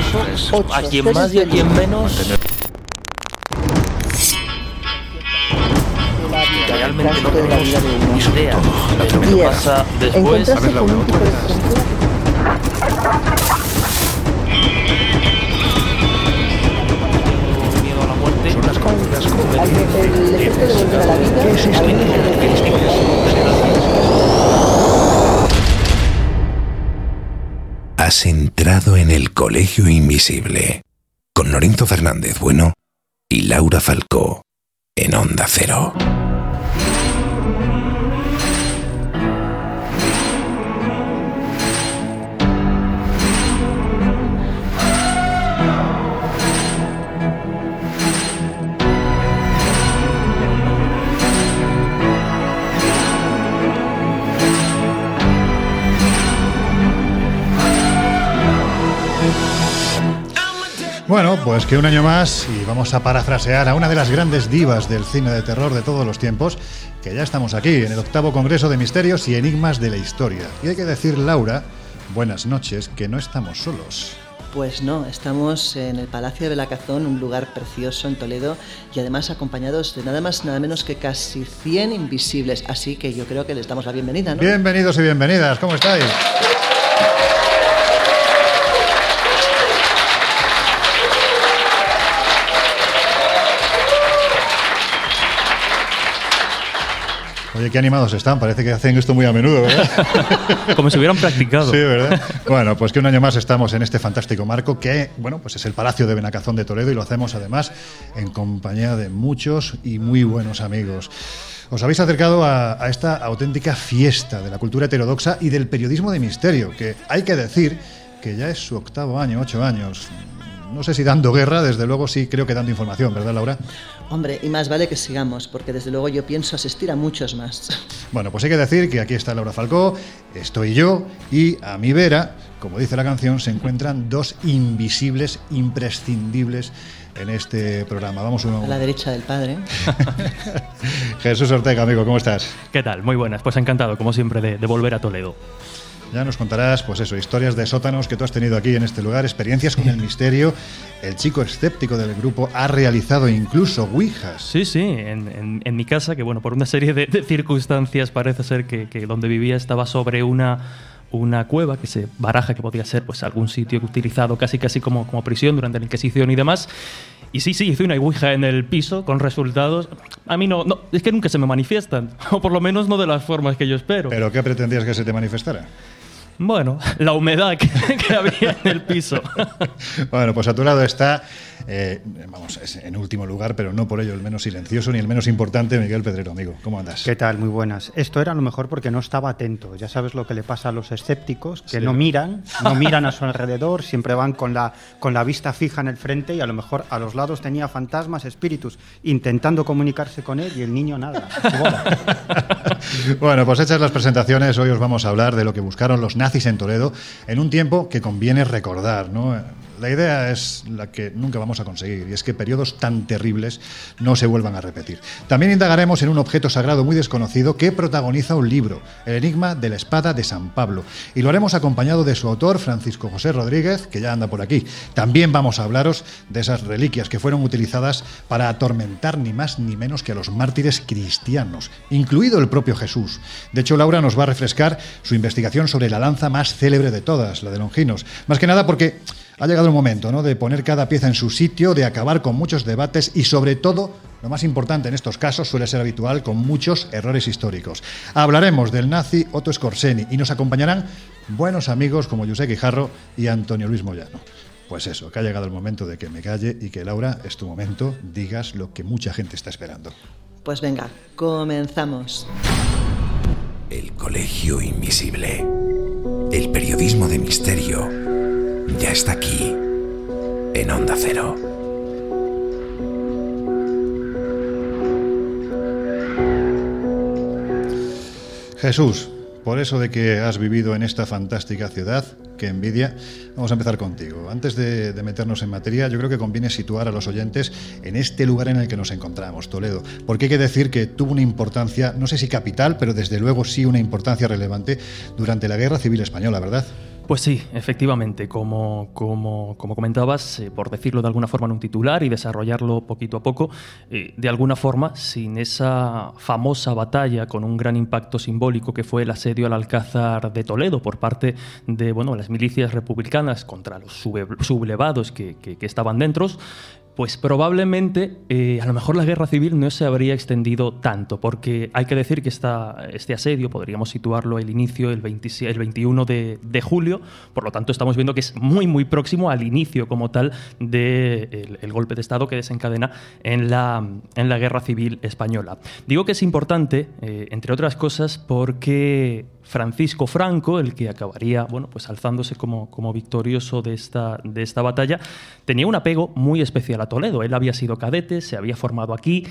eso, Ocho. a quien más y a quien menos, realmente no tenemos idea de lo que Diez. pasa después. Miedo a la muerte. Son las el efecto de volver a la vida ¿Qué es esto? Has entrado en el Colegio Invisible con Lorenzo Fernández Bueno y Laura Falcó en Onda Cero. Bueno, pues que un año más y vamos a parafrasear a una de las grandes divas del cine de terror de todos los tiempos, que ya estamos aquí en el octavo Congreso de Misterios y Enigmas de la Historia. Y hay que decir, Laura, buenas noches, que no estamos solos. Pues no, estamos en el Palacio de Belacazón, un lugar precioso en Toledo y además acompañados de nada más nada menos que casi 100 invisibles, así que yo creo que les damos la bienvenida, ¿no? Bienvenidos y bienvenidas, ¿cómo estáis? Oye, qué animados están, parece que hacen esto muy a menudo, ¿verdad? Como si hubieran practicado. Sí, ¿verdad? Bueno, pues que un año más estamos en este fantástico marco que, bueno, pues es el Palacio de Benacazón de Toledo y lo hacemos además en compañía de muchos y muy buenos amigos. Os habéis acercado a, a esta auténtica fiesta de la cultura heterodoxa y del periodismo de misterio, que hay que decir que ya es su octavo año, ocho años. No sé si dando guerra, desde luego sí creo que dando información, ¿verdad, Laura? Hombre, y más vale que sigamos, porque desde luego yo pienso asistir a muchos más. Bueno, pues hay que decir que aquí está Laura Falcó, estoy yo y a mi vera, como dice la canción, se encuentran dos invisibles imprescindibles en este programa. Vamos A la uno. derecha del padre. Jesús Ortega, amigo, ¿cómo estás? ¿Qué tal? Muy buenas. Pues encantado, como siempre, de, de volver a Toledo. Ya nos contarás, pues eso, historias de sótanos que tú has tenido aquí en este lugar, experiencias con el misterio. El chico escéptico del grupo ha realizado incluso ouijas. Sí, sí, en, en- en mi casa, que bueno, por una serie de, de circunstancias parece ser que, que donde vivía estaba sobre una, una cueva que se baraja que podía ser pues algún sitio utilizado casi casi como, como prisión durante la Inquisición y demás. Y sí, sí, hice una ouija en el piso con resultados. A mí no, no, es que nunca se me manifiestan, o por lo menos no de las formas que yo espero. ¿Pero qué pretendías que se te manifestara? Bueno, la humedad que, había en el piso. Bueno, pues a tu lado está, eh, vamos, es en último lugar, pero no por ello el menos silencioso ni el menos importante, Miguel Pedrero, amigo. ¿Cómo andas? ¿Qué tal? Muy buenas. Esto era a lo mejor porque no estaba atento. Ya sabes lo que le pasa a los escépticos, que Sí. no miran, no miran a su alrededor, siempre van con la, con la vista fija en el frente y a lo mejor a los lados tenía fantasmas, espíritus, intentando comunicarse con él y el niño nada. Bueno, pues hechas las presentaciones, hoy os vamos a hablar de lo que buscaron los nazis en Toledo en un tiempo que conviene recordar, ¿no? La idea es la que nunca vamos a conseguir, y es que periodos tan terribles no se vuelvan a repetir. También indagaremos en un objeto sagrado muy desconocido que protagoniza un libro, El Enigma de la Espada de San Pablo, y lo haremos acompañado de su autor, Francisco José Rodríguez, que ya anda por aquí. También vamos a hablaros de esas reliquias que fueron utilizadas para atormentar ni más ni menos que a los mártires cristianos, incluido el propio Jesús. De hecho, Laura nos va a refrescar su investigación sobre la lanza más célebre de todas, la de Longinos. Más que nada porque ha llegado el momento ¿no? de poner cada pieza en su sitio, de acabar con muchos debates y sobre todo, lo más importante en estos casos suele ser habitual, con muchos errores históricos. Hablaremos del nazi Otto Scorseni y nos acompañarán buenos amigos como José Guijarro y Antonio Luis Moyano. Pues eso, que ha llegado el momento de que me calle y que Laura, es tu momento, digas lo que mucha gente está esperando. Pues venga, comenzamos. El Colegio Invisible. El periodismo de misterio ya está aquí en Onda Cero. Jesús, por eso de que has vivido en esta fantástica ciudad, que envidia, vamos a empezar contigo. Antes de, de, meternos en materia, yo creo que conviene situar a los oyentes en este lugar en el que nos encontramos, Toledo, porque hay que decir que tuvo una importancia, no sé si capital, pero desde luego sí una importancia relevante durante la Guerra Civil Española, ¿verdad? Pues sí, efectivamente, como, como, como comentabas, eh, por decirlo de alguna forma en un titular y desarrollarlo poquito a poco, eh, de alguna forma, sin esa famosa batalla con un gran impacto simbólico que fue el asedio al Alcázar de Toledo por parte de bueno, las milicias republicanas contra los sublevados que- que estaban dentro, pues probablemente eh, a lo mejor la guerra civil no se habría extendido tanto, porque hay que decir que este asedio podríamos situarlo el inicio el, 27 el 21 de, de julio, por lo tanto estamos viendo que es muy muy próximo al inicio como tal del de el golpe de Estado que desencadena en la, en la guerra civil española. Digo que es importante, eh, entre otras cosas, porque Francisco Franco, el que acabaría bueno, pues alzándose como, como victorioso de esta, de esta batalla, tenía un apego muy especial a Toledo. Él había sido cadete, se había formado aquí,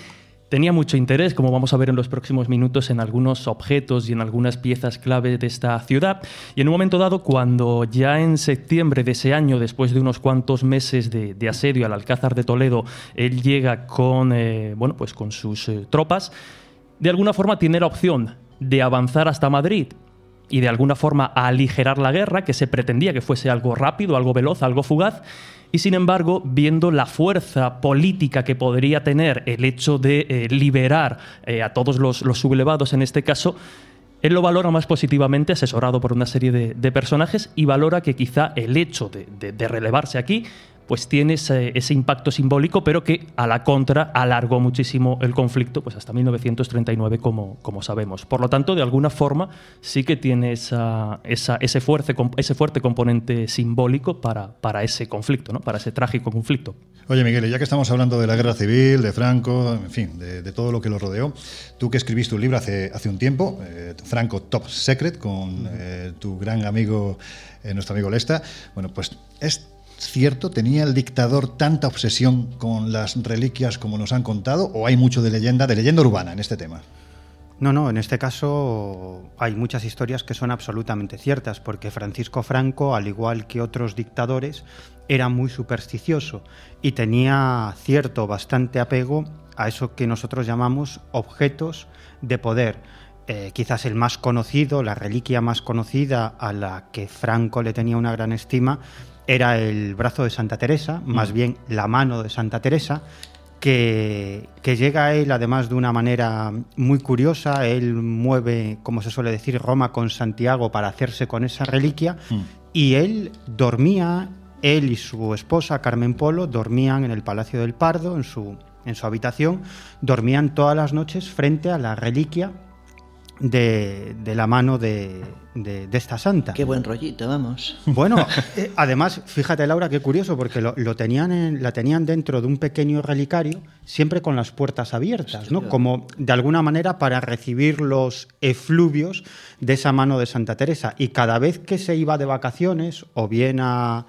tenía mucho interés, como vamos a ver en los próximos minutos, en algunos objetos y en algunas piezas clave de esta ciudad. Y en un momento dado, cuando ya en septiembre de ese año, después de unos cuantos meses de, asedio al Alcázar de Toledo, él llega con, eh, bueno, pues con sus eh, tropas, de alguna forma tiene la opción de avanzar hasta Madrid y de alguna forma aligerar la guerra, que se pretendía que fuese algo rápido, algo veloz, algo fugaz, y sin embargo, viendo la fuerza política que podría tener el hecho de eh, liberar eh, a todos los, sublevados en este caso, él lo valora más positivamente, asesorado por una serie de, personajes, y valora que quizá el hecho de- de relevarse aquí pues tiene ese, ese impacto simbólico, pero que a la contra alargó muchísimo el conflicto, pues hasta 1939, como, como sabemos. Por lo tanto, de alguna forma, sí que tiene esa, esa- ese, fuerte, ese fuerte componente simbólico para, para ese conflicto, ¿no? para ese trágico conflicto. Oye, Miguel, ya que estamos hablando de la guerra civil, de Franco, en fin, de, de todo lo que lo rodeó, tú que escribiste un libro hace, hace un tiempo, eh, Franco Top Secret, con eh, tu gran amigo, eh, nuestro amigo Lesta, bueno, pues es cierto, ¿tenía el dictador tanta obsesión con las reliquias como nos han contado, o hay mucho de leyenda, de leyenda urbana en este tema? No, no, en este caso hay muchas historias que son absolutamente ciertas, porque Francisco Franco, al igual que otros dictadores, era muy supersticioso y tenía cierto, bastante apego a eso que nosotros llamamos objetos de poder. Eh, quizás el más conocido, la reliquia más conocida a la que Franco le tenía una gran estima, era el brazo de Santa Teresa, más bien la mano de Santa Teresa, que, que llega a él además de una manera muy curiosa. Él mueve, como se suele decir, Roma con Santiago para hacerse con esa reliquia. Y él dormía, él y su esposa Carmen Polo dormían en el Palacio del Pardo, en su, en su habitación, dormían todas las noches frente a la reliquia de, de la mano de, de- de esta santa. Qué buen rollito, vamos. Bueno, eh, además, fíjate Laura, qué curioso, porque lo, lo tenían en- la tenían dentro de un pequeño relicario, siempre con las puertas abiertas, ¿no? Como de alguna manera para recibir los efluvios de esa mano de Santa Teresa. Y cada vez que se iba de vacaciones, o bien a-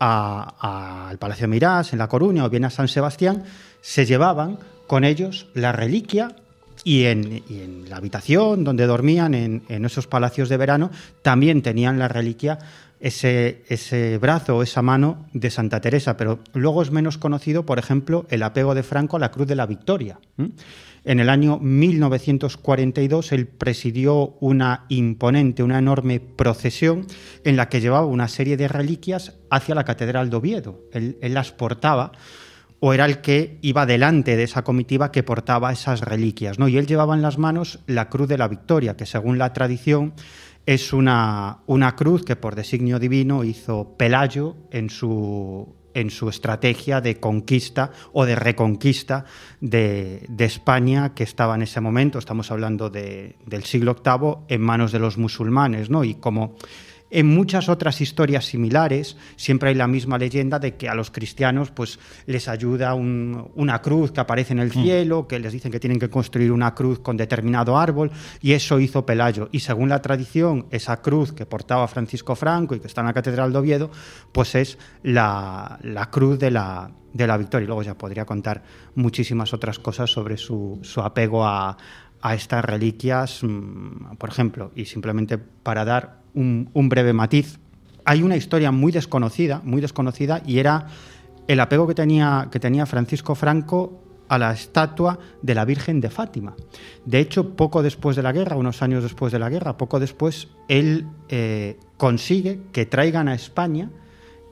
a- a- al Palacio Mirás, en La Coruña, o bien a San Sebastián, se llevaban con ellos la reliquia y en, la habitación donde dormían, en, esos palacios de verano, también tenían la reliquia, ese, ese brazo esa mano de Santa Teresa. Pero luego es menos conocido, por ejemplo, el apego de Franco a la Cruz de la Victoria. En el año 1942 él presidió una imponente, una enorme procesión en la que llevaba una serie de reliquias hacia la Catedral de Oviedo. Él las portaba o era el que iba delante de esa comitiva que portaba esas reliquias, ¿no? Y él llevaba en las manos la cruz de la victoria, que según la tradición es una, una cruz que por designio divino hizo Pelayo en su, en su estrategia de conquista o de reconquista de, de España que estaba en ese momento, estamos hablando de- del siglo VIII, en manos de los musulmanes, ¿no? Y como en muchas otras historias similares siempre hay la misma leyenda de que a los cristianos pues les ayuda un- una cruz que aparece en el cielo, que les dicen que tienen que construir una cruz con determinado árbol y eso hizo Pelayo. Y según la tradición, esa cruz que portaba Francisco Franco y que está en la Catedral de Oviedo, pues es la, la cruz de la, de la victoria. Y luego ya podría contar muchísimas otras cosas sobre su, su apego a, a estas reliquias, mm, por ejemplo, y simplemente para dar un, breve matiz, hay una historia muy desconocida, muy desconocida, y era el apego que tenía, que tenía Francisco Franco a la estatua de la Virgen de Fátima. De hecho, poco después de la guerra, unos años después de la guerra, poco después, él eh, consigue que traigan a España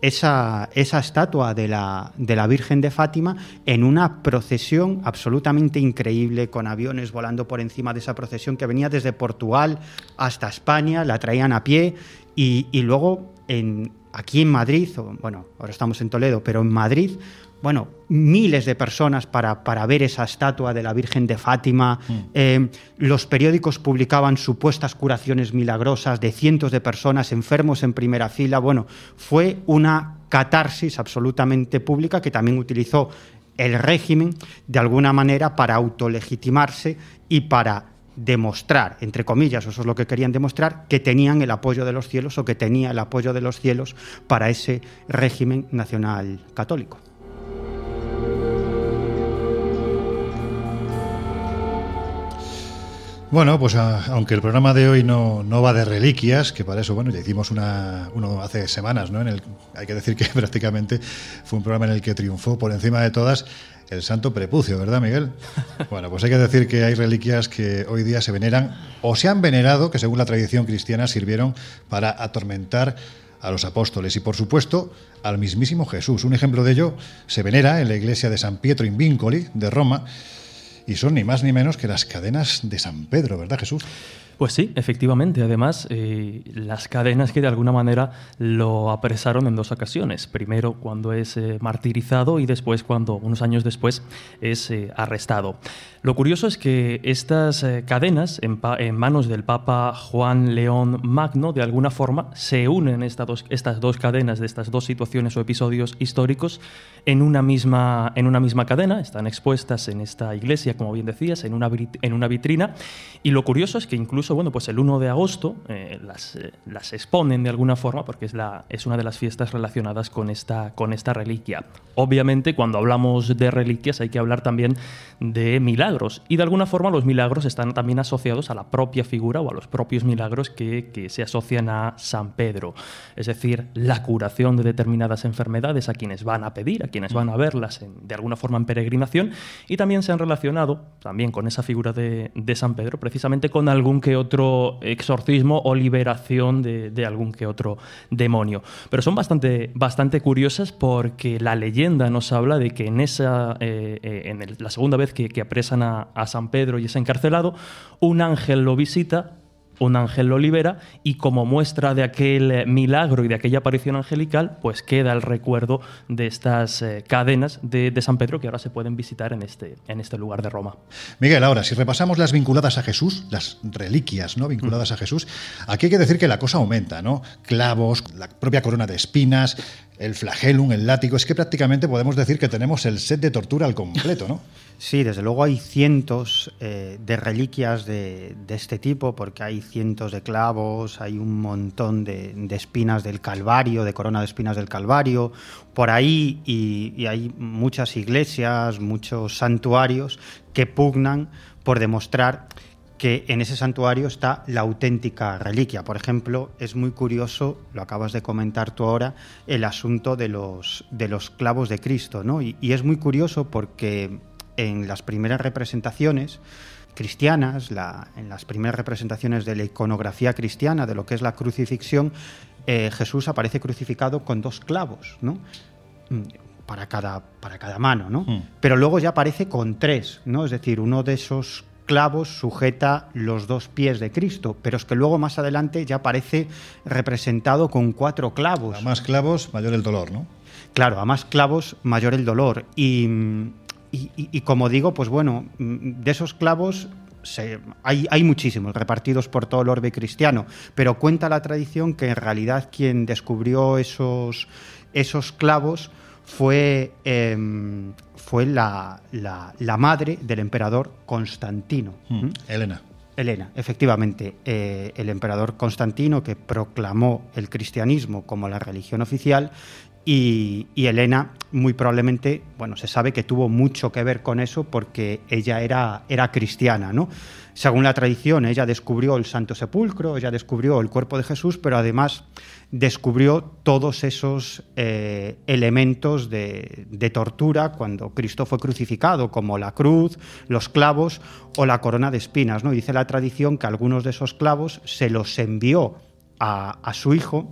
esa, esa estatua de la, de la, Virgen de Fátima en una procesión absolutamente increíble, con aviones volando por encima de esa procesión que venía desde Portugal hasta España, la traían a pie y, y luego en, aquí en Madrid, bueno, ahora estamos en Toledo, pero en Madrid, bueno, miles de personas para, para ver esa estatua de la Virgen de Fátima. Mm. Eh, los periódicos publicaban supuestas curaciones milagrosas de cientos de personas enfermos en primera fila. Bueno, fue una catarsis absolutamente pública que también utilizó el régimen de alguna manera para autolegitimarse y para demostrar, entre comillas, eso es lo que querían demostrar, que tenían el apoyo de los cielos o que tenía el apoyo de los cielos para ese régimen nacional católico. Bueno, pues a, aunque el programa de hoy no, no, va de reliquias, que para eso, bueno, ya hicimos una, uno hace semanas, ¿no? En el, hay que decir que prácticamente fue un programa en el que triunfó por encima de todas el santo prepucio, ¿verdad, Miguel? Bueno, pues hay que decir que hay reliquias que hoy día se veneran o se han venerado, que según la tradición cristiana sirvieron para atormentar a los apóstoles y, por supuesto, al mismísimo Jesús. Un ejemplo de ello se venera en la iglesia de San Pietro in Vincoli, de Roma, y son ni más ni menos que las cadenas de San Pedro, ¿verdad, Jesús? Pues sí, efectivamente. Además, eh, las cadenas que de alguna manera lo apresaron en dos ocasiones. Primero cuando es eh, martirizado y después cuando, unos años después, es eh, arrestado. Lo curioso es que estas eh, cadenas en, en, manos del Papa Juan León Magno, de alguna forma, se unen estas dos, estas dos cadenas de estas dos situaciones o episodios históricos en una, misma, en una misma cadena. Están expuestas en esta iglesia, como bien decías, en una, en una vitrina. Y lo curioso es que incluso bueno, pues el 1 de agosto eh, las, eh, las, exponen de alguna forma porque es, la, es una de las fiestas relacionadas con esta, con esta reliquia. Obviamente, cuando hablamos de reliquias hay que hablar también de milagros y de alguna forma los milagros están también asociados a la propia figura o a los propios milagros que, que se asocian a San Pedro. Es decir, la curación de determinadas enfermedades a quienes van a pedir, a quienes van a verlas en, de alguna forma en peregrinación y también se han relacionado también con esa figura de, de San Pedro precisamente con algún que otro exorcismo o liberación de, algún que otro demonio. Pero son bastante, bastante curiosas porque la leyenda nos habla de que en, esa, eh, eh, en la segunda vez que, apresan a San Pedro y es encarcelado, un ángel lo visita un ángel lo libera y como muestra de aquel milagro y de aquella aparición angelical, pues queda el recuerdo de estas eh, cadenas de, de, San Pedro que ahora se pueden visitar en este, en este lugar de Roma. Miguel, ahora, si repasamos las vinculadas a Jesús, las reliquias ¿no? vinculadas mm. a Jesús, aquí hay que decir que la cosa aumenta, ¿no? Clavos, la propia corona de espinas, el flagelum, el látigo, es que prácticamente podemos decir que tenemos el set de tortura al completo, ¿no? Sí, desde luego hay cientos eh, de reliquias de, de, este tipo, porque hay cientos de clavos, hay un montón de, de, espinas del Calvario, de corona de espinas del Calvario, por ahí, y, hay muchas iglesias, muchos santuarios que pugnan por demostrar que en ese santuario está la auténtica reliquia. Por ejemplo, es muy curioso, lo acabas de comentar tú ahora, el asunto de los, de los clavos de Cristo, ¿no? Y es muy curioso porque en las primeras representaciones cristianas, la, en las primeras representaciones de la iconografía cristiana, de lo que es la crucifixión, eh, Jesús aparece crucificado con dos clavos, ¿no? Para cada, para cada mano, ¿no? Mm. Pero luego ya aparece con tres, ¿no? Es decir, uno de esos clavos sujeta los dos pies de Cristo, pero es que luego más adelante ya aparece representado con cuatro clavos. A más clavos, mayor el dolor, ¿no? Claro, a más clavos, mayor el dolor. Y, y, y, y como digo, pues bueno, de esos clavos se, hay, hay, muchísimos repartidos por todo el orbe cristiano, pero cuenta la tradición que en realidad quien descubrió esos, esos clavos fue, eh, fue la, la, la, madre del emperador Constantino. Mm, Elena. Elena, efectivamente, eh, el emperador Constantino que proclamó el cristianismo como la religión oficial y, y, Elena muy probablemente, bueno, se sabe que tuvo mucho que ver con eso porque ella era, era cristiana, ¿no? según la tradición, ella descubrió el Santo Sepulcro, ella descubrió el cuerpo de Jesús, pero además descubrió todos esos eh, elementos de, tortura cuando Cristo fue crucificado, como la cruz, los clavos o la corona de espinas. ¿no? Dice la tradición que algunos de esos clavos se los envió a su hijo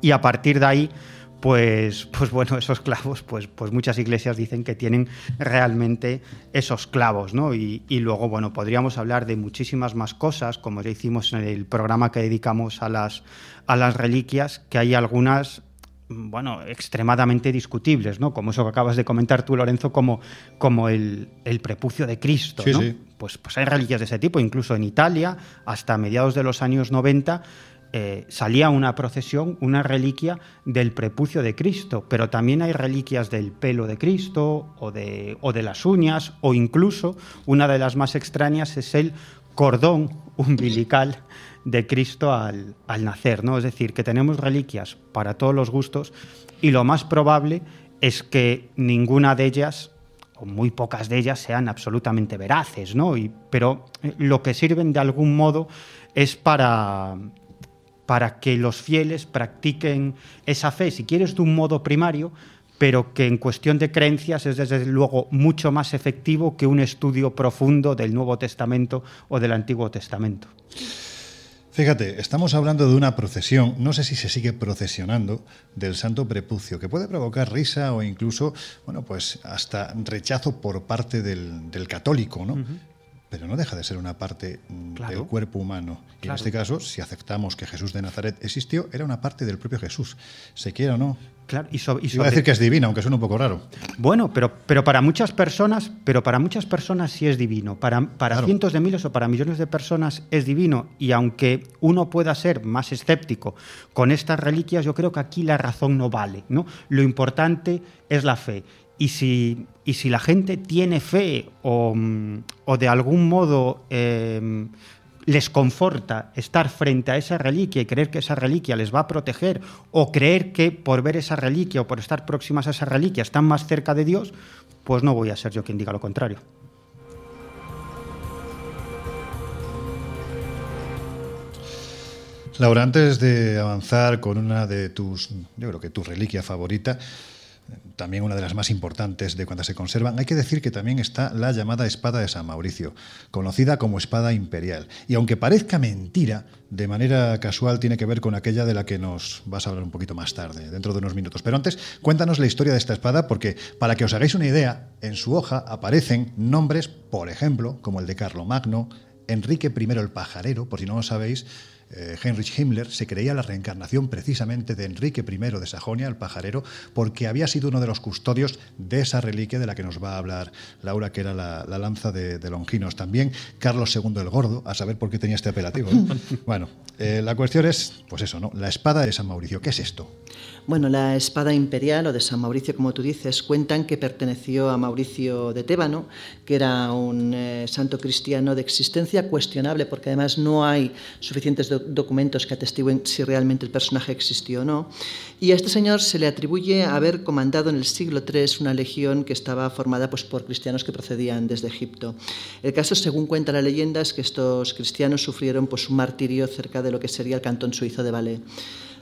y a partir de ahí pues, pues bueno, esos clavos, pues, pues muchas iglesias dicen que tienen realmente esos clavos, ¿no? Y, y, luego, bueno, podríamos hablar de muchísimas más cosas, como ya hicimos en el programa que dedicamos a las, a las reliquias, que hay algunas bueno, extremadamente discutibles, ¿no? Como eso que acabas de comentar tú, Lorenzo, como, como el, el prepucio de Cristo, Sí, ¿no? sí. Pues, pues hay reliquias de ese tipo, incluso en Italia, hasta mediados de los años 90, eh, salía una procesión, una reliquia del prepucio de Cristo, pero también hay reliquias del pelo de Cristo o de, o de las uñas, o incluso una de las más extrañas es el cordón umbilical de Cristo al, al nacer, ¿no? Es decir, que tenemos reliquias para todos los gustos y lo más probable es que ninguna de ellas o muy pocas de ellas sean absolutamente veraces, ¿no? Pero eh, lo que sirven de algún modo es para, para que los fieles practiquen esa fe, si quieres, de un modo primario, pero que en cuestión de creencias es desde luego mucho más efectivo que un estudio profundo del Nuevo Testamento o del Antiguo Testamento. Fíjate, estamos hablando de una procesión, no sé si se sigue procesionando, del Santo Prepucio, que puede provocar risa o incluso, bueno, pues hasta rechazo por parte del, del católico, ¿no? Uh -huh. Pero no deja de ser una parte claro. del cuerpo humano. Y en este caso, si aceptamos que Jesús de Nazaret existió, era una parte del propio Jesús, se quiera o no. Claro, y, so, y sobre... Iba a decir que es divino, aunque suena un poco raro. Bueno, pero, pero para muchas personas, pero para muchas personas sí es divino. Para, para claro. cientos de miles o para millones de personas es divino. Y aunque uno pueda ser más escéptico con estas reliquias, yo creo que aquí la razón no vale. ¿no? Lo importante es la fe. Y si, y si la gente tiene fe o, o de algún modo eh, les conforta estar frente a esa reliquia y creer que esa reliquia les va a proteger o creer que por ver esa reliquia o por estar próximas a esa reliquia están más cerca de Dios, pues no voy a ser yo quien diga lo contrario. Laura, antes de avanzar con una de tus, yo creo que tu reliquia favorita, también una de las más importantes de cuando se conservan, hay que decir que también está la llamada espada de San Mauricio, conocida como espada imperial. Y aunque parezca mentira, de manera casual tiene que ver con aquella de la que nos vas a hablar un poquito más tarde, dentro de unos minutos. Pero antes, cuéntanos la historia de esta espada, porque para que os hagáis una idea, en su hoja aparecen nombres, por ejemplo, como el de Carlomagno, Enrique I el Pajarero, por si no lo sabéis, eh, Heinrich Himmler se creía la reencarnación precisamente de Enrique I de Sajonia, el pajarero, porque había sido uno de los custodios de esa reliquia de la que nos va a hablar Laura, que era la, la lanza de, de, Longinos. También Carlos II el Gordo, a saber por qué tenía este apelativo. ¿eh? bueno, eh, la cuestión es, pues eso, ¿no? La espada de San Mauricio, ¿qué es esto? Bueno, la espada imperial o de San Mauricio, como tú dices, cuentan que perteneció a Mauricio de Tébano, que era un eh, santo cristiano de existencia cuestionable, porque además no hay suficientes do documentos que atestiguen si realmente el personaje existió o no. Y a este señor se le atribuye haber comandado en el siglo III una legión que estaba formada pues, por cristianos que procedían desde Egipto. El caso, según cuenta la leyenda, es que estos cristianos sufrieron pues, un martirio cerca de lo que sería el cantón suizo de Valais.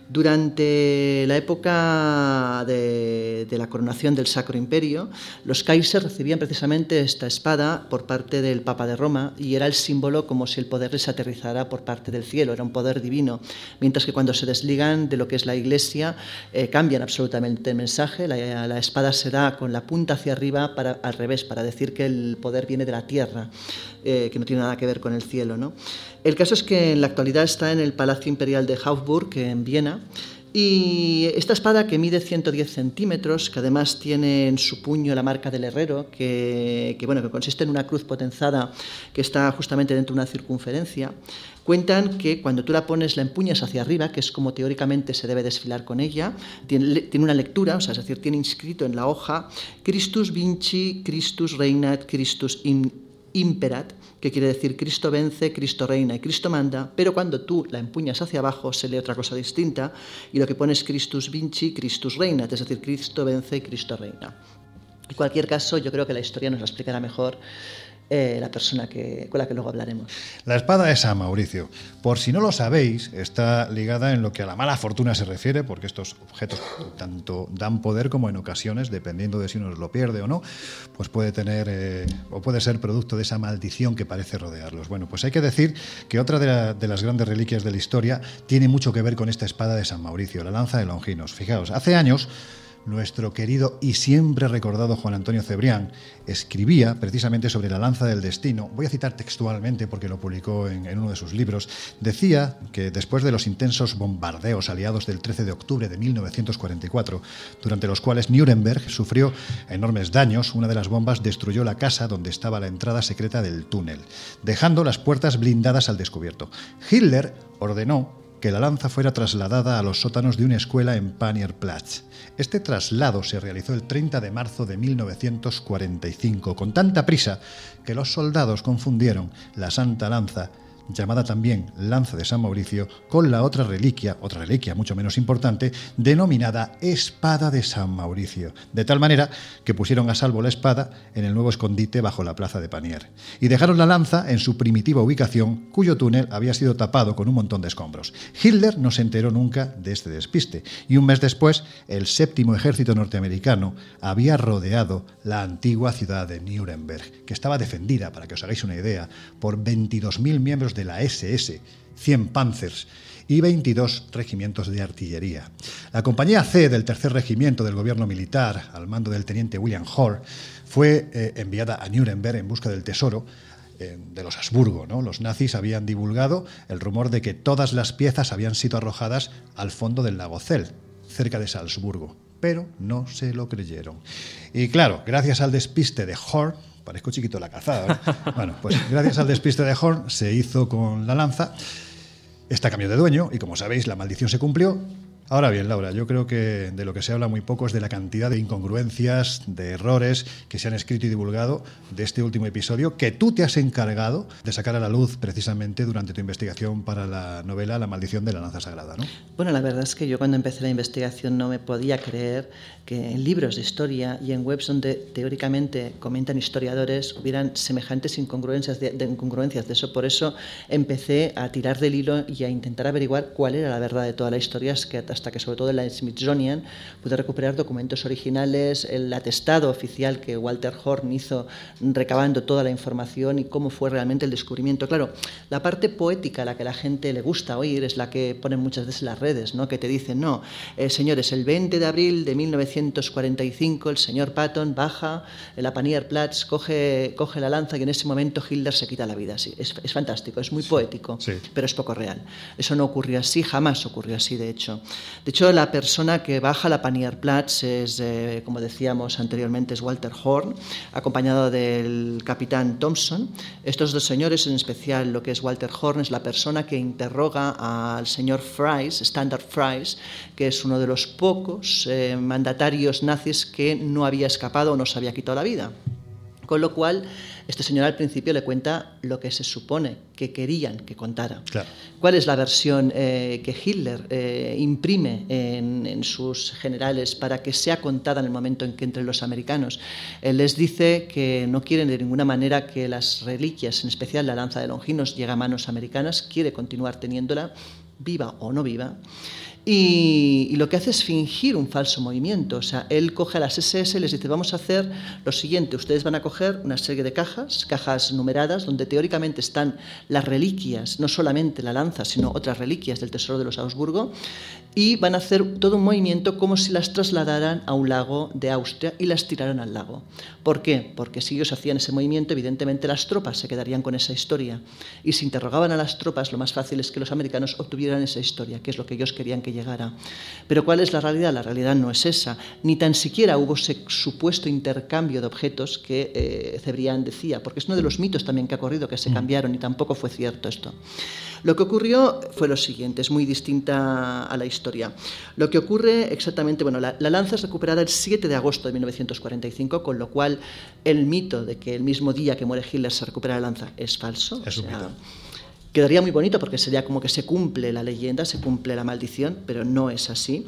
Durante la época de, la coronación del Sacro Imperio, los Kaisers recibían precisamente esta espada por parte del Papa de Roma y era el símbolo como si el poder les aterrizara por parte del cielo, era un poder divino. Mientras que cuando se desligan de lo que es la Iglesia, eh, cambian absolutamente el mensaje, la, la, espada se da con la punta hacia arriba para, al revés, para decir que el poder viene de la tierra, eh, que no tiene nada que ver con el cielo. ¿no? El caso es que en la actualidad está en el Palacio Imperial de Hofburg, en Viena, y esta espada que mide 110 centímetros, que además tiene en su puño la marca del herrero, que, bueno, que consiste en una cruz potenzada que está justamente dentro de una circunferencia, cuentan que cuando tú la pones, la empuñas hacia arriba, que es como teóricamente se debe desfilar con ella, tiene, una lectura, o es decir, tiene inscrito en la hoja Christus vinci, Christus reinat, Christus in, imperat, que quiere decir Cristo vence, Cristo reina y Cristo manda, pero cuando tú la empuñas hacia abajo se lee otra cosa distinta y lo que pone es Christus vinci, Christus reinat, es decir, Cristo vence y Cristo reina. En cualquier caso, yo creo que la historia nos la explicará mejor eh, la persona que, con la que luego hablaremos. La espada es San Mauricio. Por si no lo sabéis, está ligada en lo que a la mala fortuna se refiere, porque estos objetos tanto dan poder como en ocasiones, dependiendo de si uno lo pierde o no, pues puede tener eh, o puede ser producto de esa maldición que parece rodearlos. Bueno, pues hay que decir que otra de, de las grandes reliquias de la historia tiene mucho que ver con esta espada de San Mauricio, la lanza de Longinos. Fijaos, hace años nuestro querido y siempre recordado Juan Antonio Cebrián escribía precisamente sobre la lanza del destino. Voy a citar textualmente porque lo publicó en, uno de sus libros. Decía que después de los intensos bombardeos aliados del 13 de octubre de 1944, durante los cuales Nuremberg sufrió enormes daños, una de las bombas destruyó la casa donde estaba la entrada secreta del túnel, dejando las puertas blindadas al descubierto. Hitler ordenó que la lanza fuera trasladada a los sótanos de una escuela en Panierplatz. Este traslado se realizó el 30 de marzo de 1945 con tanta prisa que los soldados confundieron la Santa Lanza llamada también Lanza de San Mauricio, con la otra reliquia, otra reliquia mucho menos importante, denominada Espada de San Mauricio, de tal manera que pusieron a salvo la espada en el nuevo escondite bajo la plaza de Panier, y dejaron la lanza en su primitiva ubicación, cuyo túnel había sido tapado con un montón de escombros. Hitler no se enteró nunca de este despiste, y un mes después, el séptimo ejército norteamericano había rodeado la antigua ciudad de Nuremberg, que estaba defendida, para que os hagáis una idea, por 22.000 miembros de la SS, 100 Panzers y 22 regimientos de artillería. La compañía C del tercer regimiento del gobierno militar, al mando del teniente William Hoare, fue eh, enviada a Nuremberg en busca del tesoro eh, de los Habsburgo. ¿no? Los nazis habían divulgado el rumor de que todas las piezas habían sido arrojadas al fondo del lago Zell, cerca de Salzburgo, pero no se lo creyeron. Y claro, gracias al despiste de Hoare, Parezco chiquito la cazada. ¿no? Bueno, pues gracias al despiste de Horn se hizo con la lanza. Esta cambió de dueño y como sabéis la maldición se cumplió. Ahora bien, Laura, yo creo que de lo que se habla muy poco es de la cantidad de incongruencias, de errores que se han escrito y divulgado de este último episodio que tú te has encargado de sacar a la luz precisamente durante tu investigación para la novela La maldición de la lanza sagrada, ¿no? Bueno, la verdad es que yo cuando empecé la investigación no me podía creer que en libros de historia y en webs donde teóricamente comentan historiadores hubieran semejantes incongruencias de, incongruencias de eso. Por eso empecé a tirar del hilo y a intentar averiguar cuál era la verdad de toda la historia hasta que sobre todo en la Smithsonian pude recuperar documentos originales, el atestado oficial que Walter Horn hizo recabando toda la información y cómo fue realmente el descubrimiento. Claro, la parte poética a la que la gente le gusta oír es la que ponen muchas veces las redes, ¿no? que te dicen, no, eh, señores, el 20 de abril de 1945 el señor Patton baja en la Panierplatz, coge, coge la lanza y en ese momento Hitler se quita la vida. Sí, es, es fantástico, es muy poético, Sí. pero es poco real. Eso no ocurrió así, jamás ocurrió así, de hecho. De hecho, la persona que baja la Panierplatz es, eh, como decíamos anteriormente, es Walter Horn, acompañado del capitán Thompson. Estos dos señores, en especial lo que es Walter Horn, es la persona que interroga al señor Fries, Standard Fries, que es uno de los pocos eh, mandatarios nazis que no había escapado o no se había quitado la vida. Con lo cual, este señor al principio le cuenta lo que se supone que querían que contara. Claro. ¿Cuál es la versión eh, que Hitler eh, imprime en, en, sus generales para que sea contada en el momento en que entre los americanos? Él les dice que no quieren de ninguna manera que las reliquias, en especial la lanza de Longinos, llegue a manos americanas, quiere continuar teniéndola, viva o no viva. Y, y, lo que hace es fingir un falso movimiento. O sea, él coge a las SS y les dice, vamos a hacer lo siguiente, ustedes van a coger una serie de cajas, cajas numeradas, donde teóricamente están las reliquias, no solamente la lanza, sino otras reliquias del tesoro de los Augsburgo, y van a hacer todo un movimiento como si las trasladaran a un lago de Austria y las tiraran al lago. ¿Por qué? Porque si ellos hacían ese movimiento, evidentemente las tropas se quedarían con esa historia. Y si interrogaban a las tropas, lo más fácil es que los americanos obtuvieran esa historia, que es lo que ellos querían que llegara. Pero ¿cuál es la realidad? La realidad no es esa. Ni tan siquiera hubo ese supuesto intercambio de objetos que eh, Cebrián decía, porque es uno de los mitos también que ha corrido, que se cambiaron y tampoco fue cierto esto. Lo que ocurrió fue lo siguiente, es muy distinta a la historia. Lo que ocurre exactamente, bueno, la, la, lanza es recuperada el 7 de agosto de 1945, con lo cual el mito de que el mismo día que muere Hitler se recupera la lanza es falso. Es o un sea, mito. Quedaría muy bonito porque sería como que se cumple la leyenda, se cumple la maldición, pero no es así.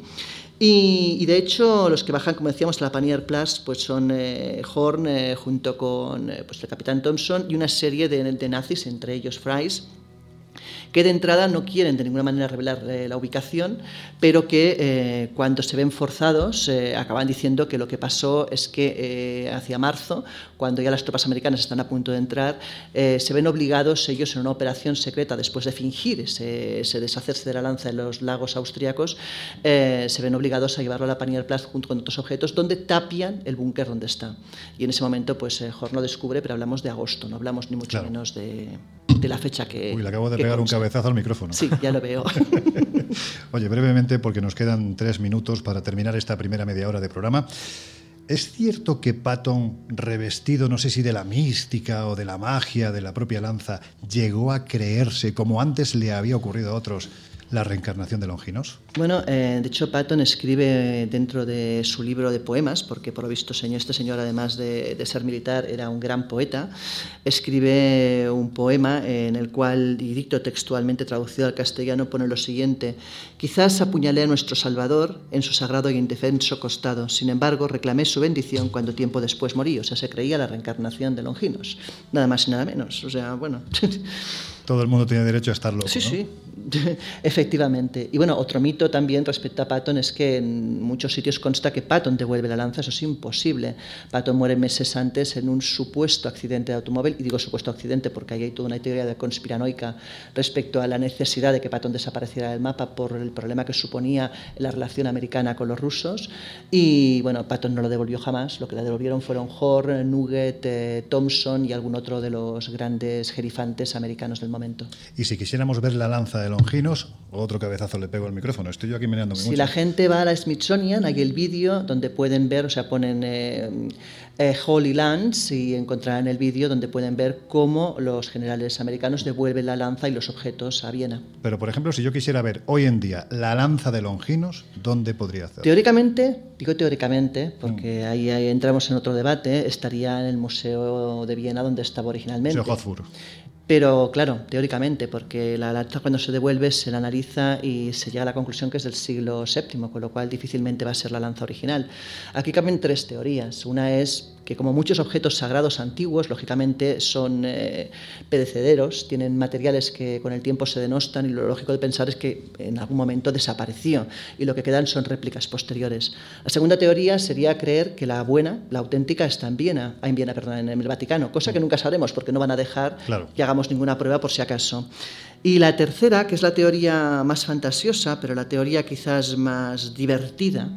Y, de hecho, los que bajan, como decíamos, a la Panier Plus, pues son eh, Horn eh, junto con eh, pues el Capitán Thompson y una serie de, de nazis, entre ellos Fries, que de entrada no quieren de ninguna manera revelar eh, la ubicación, pero que eh, cuando se ven forzados eh, acaban diciendo que lo que pasó es que eh, hacia marzo, cuando ya las tropas americanas están a punto de entrar, eh, se ven obligados ellos en una operación secreta, después de fingir ese, ese deshacerse de la lanza en los lagos austriacos, se ven obligados a llevarlo a la Panier Platz junto con otros objetos, donde tapian el búnker donde está. Y en ese momento, pues Horn lo descubre, pero hablamos de agosto, no hablamos ni mucho Claro. menos de, de la fecha que. Uy, le acabo de pegar un. Cabezazo al micrófono. Sí, ya lo veo. Oye, brevemente, porque nos quedan tres minutos para terminar esta primera media hora de programa. ¿Es cierto que Patton, revestido no sé si de la mística o de la magia de la propia lanza, llegó a creerse, como antes le había ocurrido a otros, la reencarnación de Longinos? Bueno, eh, de hecho Patton escribe dentro de su libro de poemas, porque por lo visto señor, este señor, además de, de ser militar, era un gran poeta, escribe un poema en el cual, y dicto textualmente traducido al castellano, pone lo siguiente, quizás apuñalé a nuestro Salvador en su sagrado y indefenso costado, sin embargo reclamé su bendición cuando tiempo después morí, o sea, se creía la reencarnación de Longinos, nada más y nada menos, o sea, bueno... Todo el mundo tiene derecho a estar loco. Sí, ¿no? sí, efectivamente. Y bueno, otro mito también respecto a Patton es que en muchos sitios consta que Patton devuelve la lanza, eso es imposible. Patton muere meses antes en un supuesto accidente de automóvil, y digo supuesto accidente porque ahí hay toda una teoría de conspiranoica respecto a la necesidad de que Patton desapareciera del mapa por el problema que suponía la relación americana con los rusos. Y bueno, Patton no lo devolvió jamás, lo que le devolvieron fueron Horn, Nugget, eh, Thompson y algún otro de los grandes jerifantes americanos del momento. Y si quisiéramos ver la lanza de Longinos, otro cabezazo le pego al micrófono. Estoy yo aquí meneándome Si mucho. la gente va a la Smithsonian, hay el vídeo donde pueden ver, o sea, ponen eh, eh, Holy Lands y encontrarán el vídeo donde pueden ver cómo los generales americanos devuelven la lanza y los objetos a Viena. Pero, por ejemplo, si yo quisiera ver hoy en día la lanza de Longinos, ¿dónde podría hacerlo? Teóricamente, digo teóricamente, porque ahí, ahí entramos en otro debate, estaría en el Museo de Viena donde estaba originalmente. Museo Hofburg. Pero claro, teóricamente, porque la lanza cuando se devuelve se la analiza y se llega a la conclusión que es del siglo VII, con lo cual difícilmente va a ser la lanza original. Aquí caben tres teorías. Una es que como muchos objetos sagrados antiguos, lógicamente son eh, perecederos, tienen materiales que con el tiempo se denostan y lo lógico de pensar es que en algún momento desapareció y lo que quedan son réplicas posteriores. La segunda teoría sería creer que la buena, la auténtica, está en Viena, en Viena, perdón, en el Vaticano, cosa que nunca sabremos porque no van a dejar Claro. que hagamos ninguna prueba por si acaso. Y la tercera, que es la teoría más fantasiosa, pero la teoría quizás más divertida,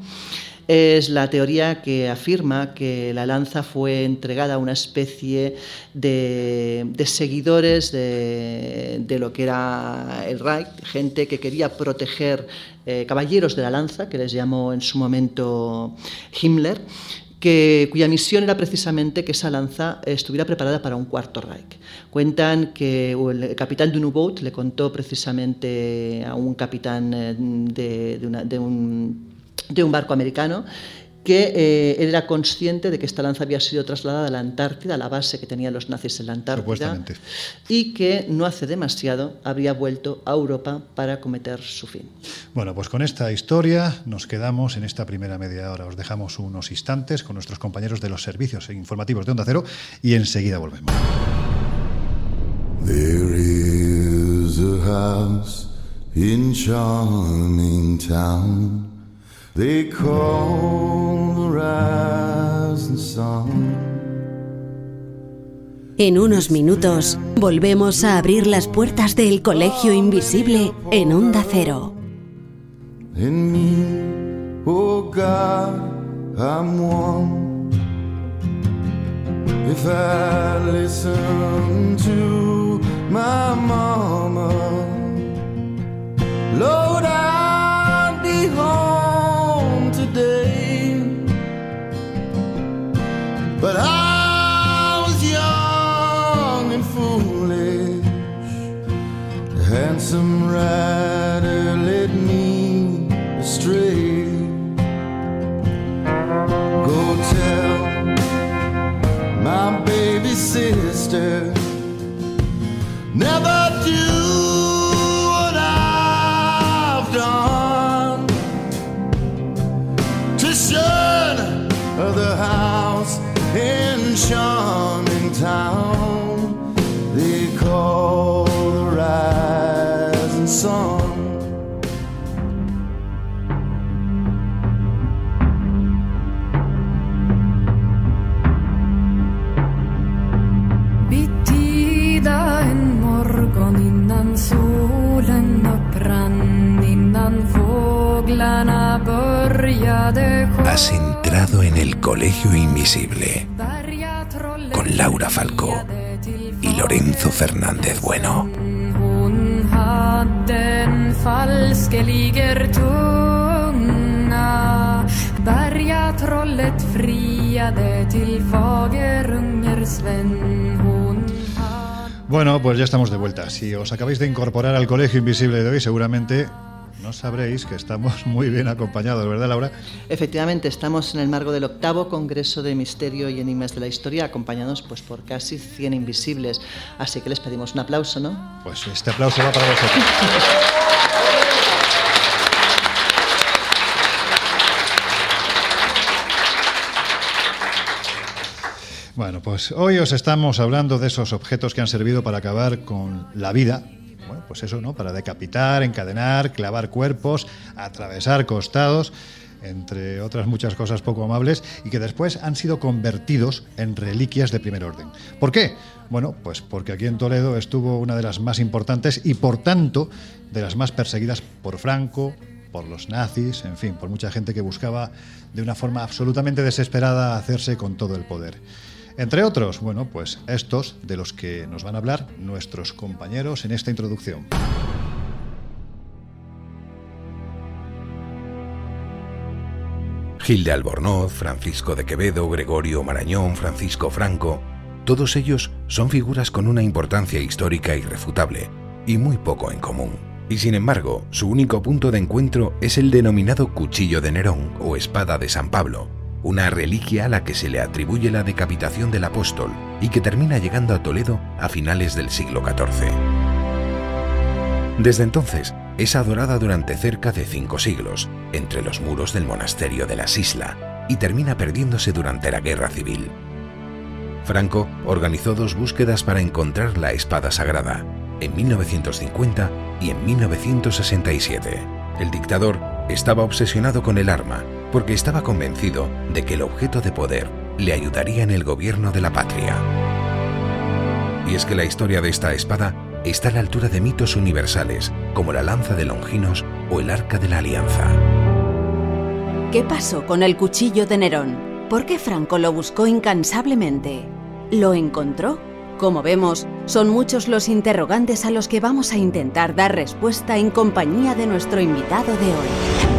es la teoría que afirma que la lanza fue entregada a una especie de, de seguidores de, de lo que era el Reich, gente que quería proteger eh, caballeros de la lanza, que les llamó en su momento Himmler, que, cuya misión era precisamente que esa lanza estuviera preparada para un cuarto Reich. Cuentan que el capitán de un U-boat le contó precisamente a un capitán eh, de, de un, de un barco americano que eh, él era consciente de que esta lanza había sido trasladada a la Antártida, a la base que tenían los nazis en la Antártida, Supuestamente. y que no hace demasiado habría vuelto a Europa para cometer su fin. Bueno, pues con esta historia nos quedamos en esta primera media hora. Os dejamos unos instantes con nuestros compañeros de los servicios informativos de Onda Cero y enseguida volvemos. There is a house in charming town they call the rising sun. En unos minutos volvemos a abrir las puertas del Colegio Invisible en Onda Cero. And me, God, I'm one. If I listen to my mama, Lord, I'd be home today. But I was young and foolish. Handsome rider en el Colegio Invisible con Laura Falcó y Lorenzo Fernández Bueno. Bueno, pues ya estamos de vuelta. Si os acabáis de incorporar al Colegio Invisible de hoy, seguramente no sabréis que estamos muy bien acompañados, ¿verdad, Laura? Efectivamente, estamos en el marco del octavo Congreso de Misterio y Enigmas de la Historia, acompañados pues, por casi 100 invisibles. Así que les pedimos un aplauso, ¿no? Pues este aplauso va para vosotros. Bueno, pues hoy os estamos hablando de esos objetos que han servido para acabar con la vida. Pues eso, ¿no? Para decapitar, encadenar, clavar cuerpos, atravesar costados, entre otras muchas cosas poco amables, y que después han sido convertidos en reliquias de primer orden. ¿Por qué? Bueno, pues porque aquí en Toledo estuvo una de las más importantes y por tanto de las más perseguidas por Franco, por los nazis, en fin, por mucha gente que buscaba de una forma absolutamente desesperada hacerse con todo el poder. Entre otros, bueno, pues estos de los que nos van a hablar nuestros compañeros en esta introducción. Gil de Albornoz, Francisco de Quevedo, Gregorio Marañón, Francisco Franco, todos ellos son figuras con una importancia histórica irrefutable y muy poco en común. Y sin embargo, su único punto de encuentro es el denominado cuchillo de Nerón o espada de San Pablo, una reliquia a la que se le atribuye la decapitación del apóstol y que termina llegando a Toledo a finales del siglo XIV. Desde entonces, es adorada durante cerca de cinco siglos, entre los muros del monasterio de la Sisla, y termina perdiéndose durante la Guerra Civil. Franco organizó dos búsquedas para encontrar la espada sagrada, en 1950 y en 1967. El dictador estaba obsesionado con el arma porque estaba convencido de que el objeto de poder le ayudaría en el gobierno de la patria. Y es que la historia de esta espada está a la altura de mitos universales como la lanza de Longinos o el arca de la alianza. ¿Qué pasó con el cuchillo de Nerón? ¿Por qué Franco lo buscó incansablemente? ¿Lo encontró? Como vemos, son muchos los interrogantes a los que vamos a intentar dar respuesta en compañía de nuestro invitado de hoy.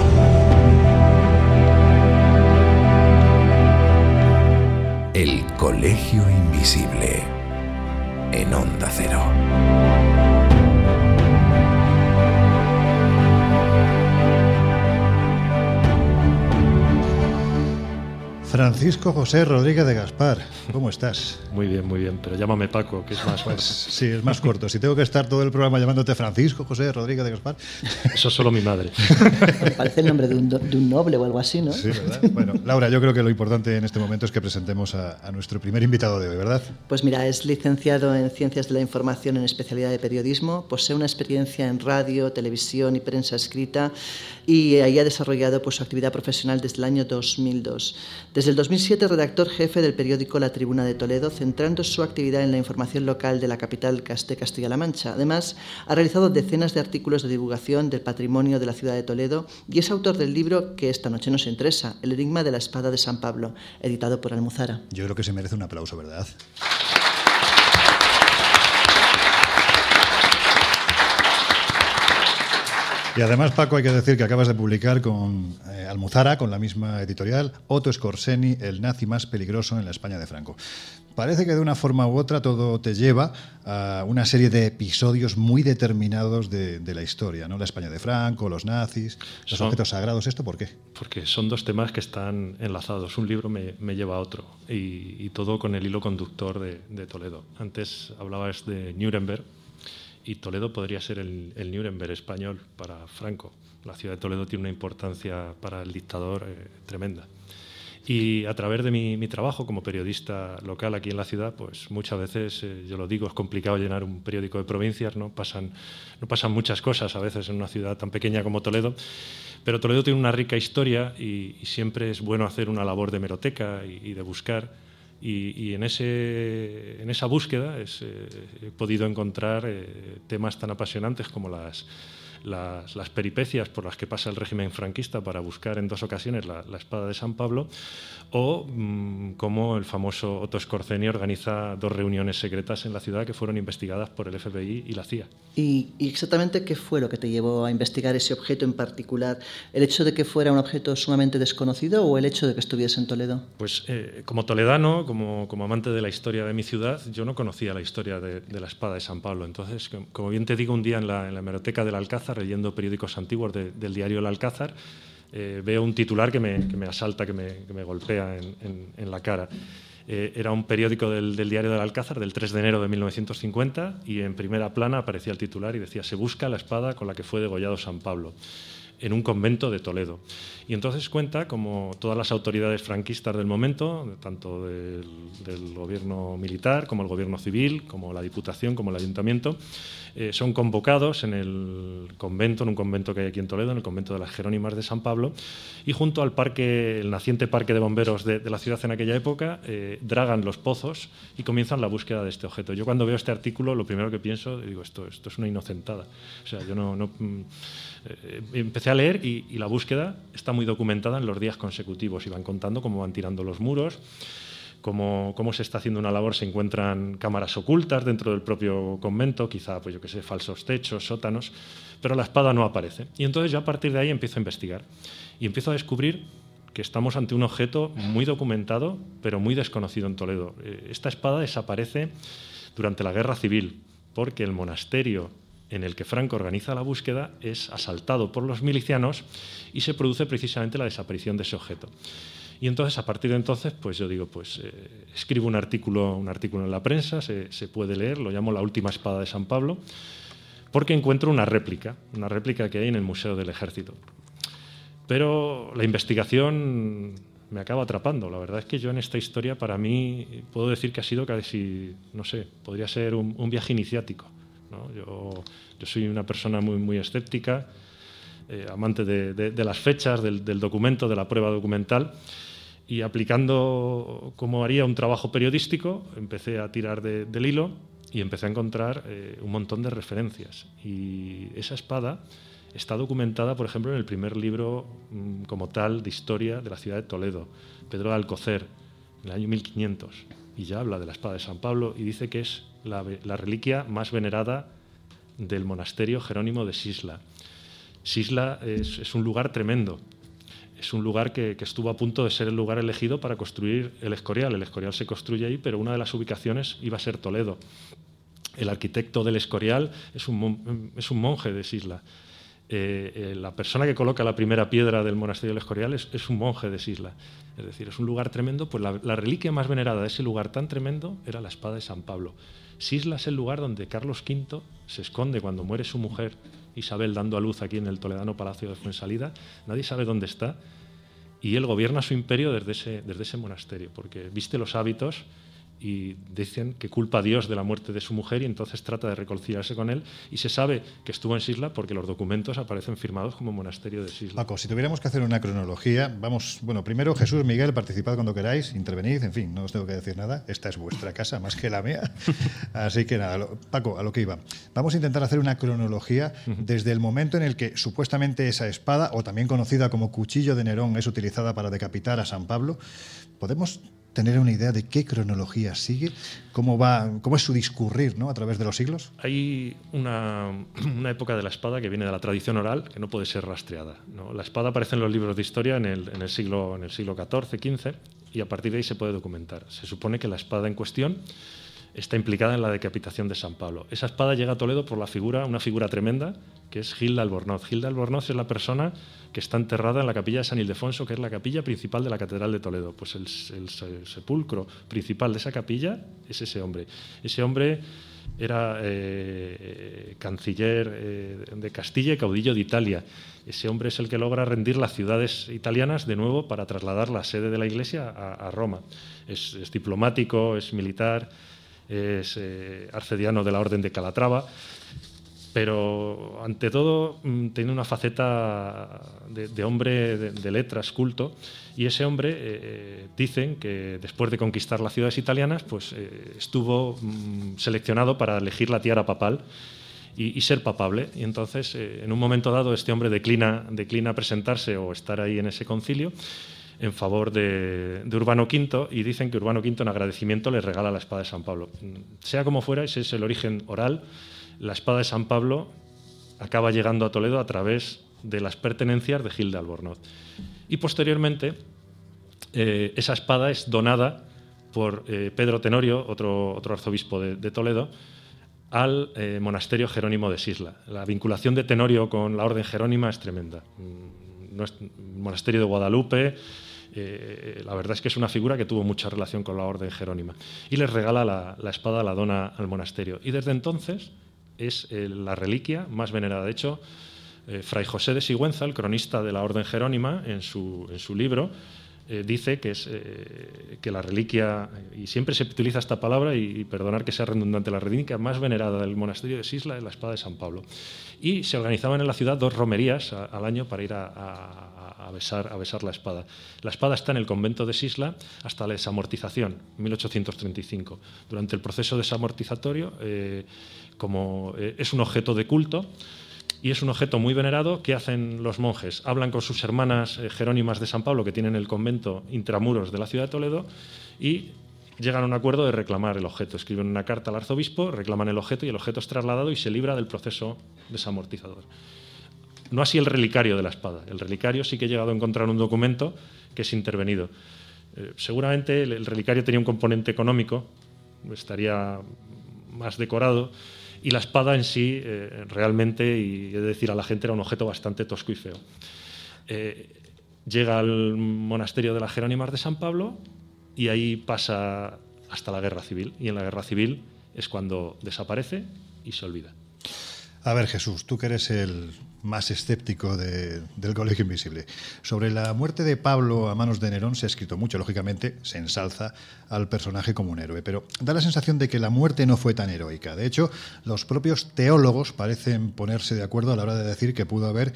Colegio Invisible en Onda Cero. Francisco José Rodríguez de Gaspar, ¿cómo estás? Muy bien, muy bien, pero llámame Paco, que es más Pues sí, es más corto. Si tengo que estar todo el programa llamándote Francisco José Rodríguez de Gaspar. Eso es solo mi madre. Parece el nombre de un, do- de un noble o algo así, ¿no? Sí, ¿verdad? Bueno, Laura, yo creo que lo importante en este momento es que presentemos a, a nuestro primer invitado de hoy, ¿verdad? Pues mira, es licenciado en Ciencias de la Información en especialidad de periodismo, posee una experiencia en radio, televisión y prensa escrita y ahí ha desarrollado pues, su actividad profesional desde el año 2002. Desde el 2007 redactor jefe del periódico La Tribuna de Toledo, centrando su actividad en la información local de la capital de Castilla-La Mancha. Además, ha realizado decenas de artículos de divulgación del patrimonio de la ciudad de Toledo y es autor del libro que esta noche nos interesa, El enigma de la espada de San Pablo, editado por Almuzara. Yo creo que se merece un aplauso, ¿verdad? Y además, Paco, hay que decir que acabas de publicar con eh, Almuzara, con la misma editorial, Otto Scorseni, el nazi más peligroso en la España de Franco. Parece que de una forma u otra todo te lleva a una serie de episodios muy determinados de, de la historia, ¿no? La España de Franco, los nazis, los Son- objetos sagrados. ¿Esto por qué? Porque son dos temas que están enlazados. Un libro me, me lleva a otro. Y, y todo con el hilo conductor de, de Toledo. Antes hablabas de Nuremberg. Y Toledo podría ser el, el Nuremberg español para Franco. La ciudad de Toledo tiene una importancia para el dictador eh, tremenda. Y a través de mi, trabajo como periodista local aquí en la ciudad, pues muchas veces, eh, yo lo digo, es complicado llenar un periódico de provincias, ¿no? Pasan, muchas cosas a veces en una ciudad tan pequeña como Toledo, pero Toledo tiene una rica historia y, siempre es bueno hacer una labor de meroteca y de buscar. Y, y en, ese, en esa búsqueda eh, he podido encontrar eh, temas tan apasionantes como las, las, las, peripecias por las que pasa el régimen franquista para buscar en dos ocasiones la, la espada de San Pablo, o mmm, cómo el famoso Otto Scorzeni organiza dos reuniones secretas en la ciudad que fueron investigadas por el FBI y la CIA. ¿Y, ¿Y, exactamente qué fue lo que te llevó a investigar ese objeto en particular? ¿El hecho de que fuera un objeto sumamente desconocido o el hecho de que estuviese en Toledo? Pues eh, como toledano, como, como, amante de la historia de mi ciudad, yo no conocía la historia de, de la espada de San Pablo. Entonces, como bien te digo, un día en la, en la hemeroteca del Alcázar, leyendo periódicos antiguos de, del diario El Alcázar, eh, veo un titular que me, que me asalta, que me, que me golpea en, en, la cara. Eh, era un periódico del, del, diario del Alcázar del 3 de enero de 1950 y en primera plana aparecía el titular y decía se busca la espada con la que fue degollado San Pablo en un convento de Toledo. Y entonces cuenta como todas las autoridades franquistas del momento, tanto del, del gobierno militar como el gobierno civil, como la Diputación, como el Ayuntamiento, eh, son convocados en el convento, en un convento que hay aquí en Toledo, en el convento de las Jerónimas de San Pablo, y junto al parque, el naciente parque de bomberos de, la ciudad en aquella época, eh, dragan los pozos y comienzan la búsqueda de este objeto. Yo cuando veo este artículo, lo primero que pienso, digo, esto, esto es una inocentada. O sea, yo no... no eh, empecé a leer y, y, la búsqueda está muy documentada en los días consecutivos y van contando cómo van tirando los muros, cómo, cómo, se está haciendo una labor, se encuentran cámaras ocultas dentro del propio convento, quizá, pues yo qué sé, falsos techos, sótanos, pero la espada no aparece. Y entonces yo a partir de ahí empiezo a investigar y empiezo a descubrir que estamos ante un objeto muy documentado, pero muy desconocido en Toledo. Eh, esta espada desaparece durante la Guerra Civil, porque el monasterio en el que Franco organiza la búsqueda es asaltado por los milicianos y se produce precisamente la desaparición de ese objeto. Y entonces, a partir de entonces, pues yo digo, pues eh, escribo un artículo, un artículo en la prensa, se, se, puede leer, lo llamo La última espada de San Pablo, porque encuentro una réplica, una réplica que hay en el Museo del Ejército. Pero la investigación me acaba atrapando. La verdad es que yo en esta historia, para mí, puedo decir que ha sido casi, no sé, podría ser un, un viaje iniciático. ¿No? Yo, yo, soy una persona muy, muy escéptica, eh, amante de, de, de, las fechas, del, del, documento, de la prueba documental, y aplicando como haría un trabajo periodístico, empecé a tirar de, del hilo y empecé a encontrar eh, un montón de referencias. Y esa espada está documentada, por ejemplo, en el primer libro mmm, como tal de historia de la ciudad de Toledo, Pedro de Alcocer, en el año 1500, y ya habla de la espada de San Pablo y dice que es la, reliquia más venerada del monasterio Jerónimo de Sisla. Sisla es, un lugar tremendo. Es un lugar que, estuvo a punto de ser el lugar elegido para construir el Escorial. El Escorial se construye ahí, pero una de las ubicaciones iba a ser Toledo. El arquitecto del Escorial es un monje de Sisla. Eh, eh, la persona que coloca la primera piedra del monasterio del Escorial es, es un monje de Sisla. Es decir, es un lugar tremendo. Pues la, reliquia más venerada de ese lugar tan tremendo era la espada de San Pablo. Sisla es el lugar donde Carlos V se esconde cuando muere su mujer Isabel dando a luz aquí en el Toledano Palacio de Fuensalida. Nadie sabe dónde está. Y él gobierna su imperio desde ese monasterio, porque viste los hábitos y dicen que culpa a Dios de la muerte de su mujer y entonces trata de reconciliarse con él y se sabe que estuvo en Sisla porque los documentos aparecen firmados como monasterio de Sisla. Paco, si tuviéramos que hacer una cronología, vamos, bueno, primero Jesús, Miguel, participad cuando queráis, intervenid, en fin, no os tengo que decir nada, esta es vuestra casa más que la mía, así que nada, lo, Paco, a lo que iba. Vamos a intentar hacer una cronología desde el momento en el que supuestamente esa espada, o también conocida como cuchillo de Nerón, es utilizada para decapitar a San Pablo, podemos tener una idea de qué cronología sigue, cómo va, cómo es su discurrir, ¿no? A través de los siglos. Hay una, época de la espada que viene de la tradición oral que no puede ser rastreada. La espada aparece en los libros de historia en el, en el siglo en el siglo XIV, XV y a partir de ahí se puede documentar. Se supone que la espada en cuestión está implicada en la decapitación de San Pablo. Esa espada llega a Toledo por la figura, una figura tremenda, que es Gilda Albornoz. Gilda Albornoz es la persona que está enterrada en la capilla de San Ildefonso, que es la capilla principal de la Catedral de Toledo. Pues el, sepulcro principal de esa capilla es ese hombre. Ese hombre era eh, canciller eh, de Castilla y caudillo de Italia. Ese hombre es el que logra rendir las ciudades italianas de nuevo para trasladar la sede de la Iglesia a, a Roma. Es, es diplomático, es militar, es eh, arcediano de la Orden de Calatrava, pero ante todo mm, tiene una faceta de, hombre de, letras, culto, y ese hombre eh, dicen que después de conquistar las ciudades italianas, pues eh, estuvo mm, seleccionado para elegir la tiara papal y, ser papable. Y entonces, eh, en un momento dado, este hombre declina, declina presentarse o estar ahí en ese concilio en favor de, Urbano V y dicen que Urbano V en agradecimiento le regala la espada de San Pablo. Sea como fuera, ese es el origen oral. La espada de San Pablo acaba llegando a Toledo a través de las pertenencias de Gil de Albornoz. Y posteriormente, eh, esa espada es donada por eh, Pedro Tenorio, otro, arzobispo de, Toledo, al eh, monasterio Jerónimo de Sisla. La vinculación de Tenorio con la orden jerónima es tremenda. Mm, monasterio de Guadalupe, eh, la verdad es que es una figura que tuvo mucha relación con la orden jerónima. Y les regala la, la espada, la dona al monasterio. Y desde entonces es eh, la reliquia más venerada. De hecho, eh, Fray José de Sigüenza, el cronista de la orden jerónima, en su, en su libro, eh, dice que, es, eh, que la reliquia, y siempre se utiliza esta palabra, y, perdonar que sea redundante, la reliquia más venerada del monasterio de Sisla es la espada de San Pablo. Y se organizaban en la ciudad dos romerías al año para ir a besar, a besar la espada. La espada está en el convento de Sisla hasta la desamortización, 1835. Durante el proceso desamortizatorio, eh, como eh, es un objeto de culto, y es un objeto muy venerado que hacen los monjes. Hablan con sus hermanas eh, jerónimas de San Pablo que tienen el convento intramuros de la ciudad de Toledo y llegan a un acuerdo de reclamar el objeto. Escriben una carta al arzobispo, reclaman el objeto y el objeto es trasladado y se libra del proceso desamortizador. No así el relicario de la espada. El relicario sí que he llegado a encontrar un documento que es intervenido. Eh, seguramente el, el relicario tenía un componente económico, estaría más decorado, y la espada en sí eh, realmente, y he de decir a la gente, era un objeto bastante tosco y feo. Eh, llega al monasterio de las Jerónimas de San Pablo y ahí pasa hasta la guerra civil. Y en la guerra civil es cuando desaparece y se olvida. A ver, Jesús, tú que eres el más escéptico de- del Colegio Invisible. Sobre la muerte de Pablo a manos de Nerón se ha escrito mucho, lógicamente se ensalza al personaje como un héroe, pero da la sensación de que la muerte no fue tan heroica. De hecho, los propios teólogos parecen ponerse de acuerdo a la hora de decir que pudo haber,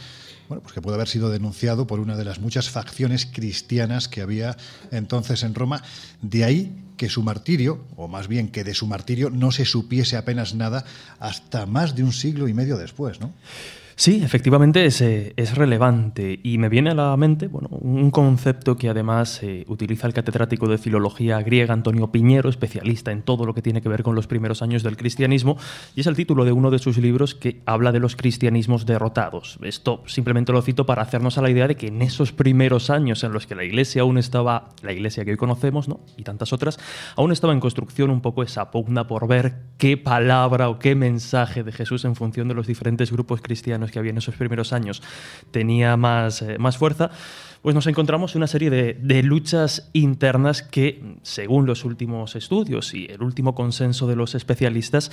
bueno, pues que pudo haber sido denunciado por una de las muchas facciones cristianas que había entonces en Roma. De ahí que su martirio, o más bien que de su martirio no se supiese apenas nada hasta más de un siglo y medio después, ¿no? Sí, efectivamente es, eh, es relevante y me viene a la mente bueno, un concepto que además eh, utiliza el catedrático de filología griega Antonio Piñero, especialista en todo lo que tiene que ver con los primeros años del cristianismo, y es el título de uno de sus libros que habla de los cristianismos derrotados. Esto simplemente lo cito para hacernos a la idea de que en esos primeros años en los que la iglesia aún estaba, la iglesia que hoy conocemos, ¿no? y tantas otras, aún estaba en construcción un poco esa pugna por ver qué palabra o qué mensaje de Jesús en función de los diferentes grupos cristianos que había en esos primeros años tenía más, eh, más fuerza, pues nos encontramos una serie de, de luchas internas que, según los últimos estudios y el último consenso de los especialistas,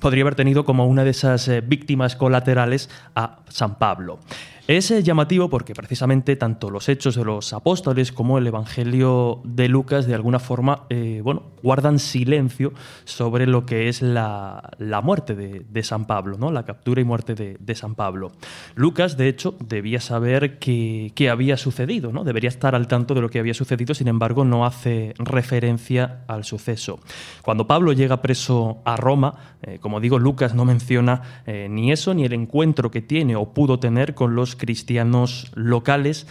podría haber tenido como una de esas eh, víctimas colaterales a San Pablo. Es eh, llamativo porque precisamente tanto los hechos de los apóstoles como el Evangelio de Lucas de alguna forma eh, bueno, guardan silencio sobre lo que es la, la muerte de, San Pablo, ¿no? la captura y muerte de, San Pablo. Lucas, de hecho, debía saber qué había sucedido, ¿no? debería estar al tanto de lo que había sucedido, sin embargo no hace referencia al suceso. Cuando Pablo llega preso a Roma, como digo, Lucas no menciona eh, ni eso ni el encuentro que tiene o pudo tener con los cristianos locales,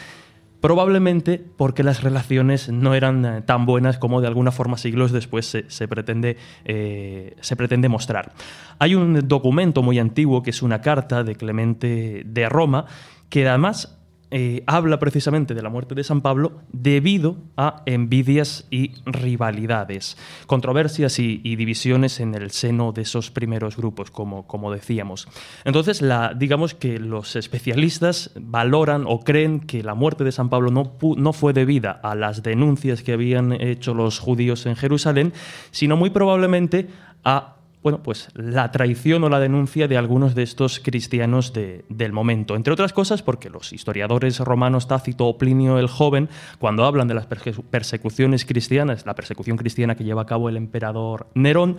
probablemente porque las relaciones no eran eh, tan buenas como de alguna forma siglos después se, se pretende, eh, se pretende mostrar. Hay un documento muy antiguo que es una carta de Clemente de Roma que además eh, habla precisamente de la muerte de San Pablo debido a envidias y rivalidades, controversias y, divisiones en el seno de esos primeros grupos, como, como decíamos. Entonces, digamos que los especialistas valoran o creen que la muerte de San Pablo no, no fue debida a las denuncias que habían hecho los judíos en Jerusalén, sino muy probablemente a bueno, pues la traición o la denuncia de algunos de estos cristianos de- del momento. Entre otras cosas, porque los historiadores romanos Tácito o Plinio el Joven, cuando hablan de las perse- persecuciones cristianas, la persecución cristiana que lleva a cabo el emperador Nerón,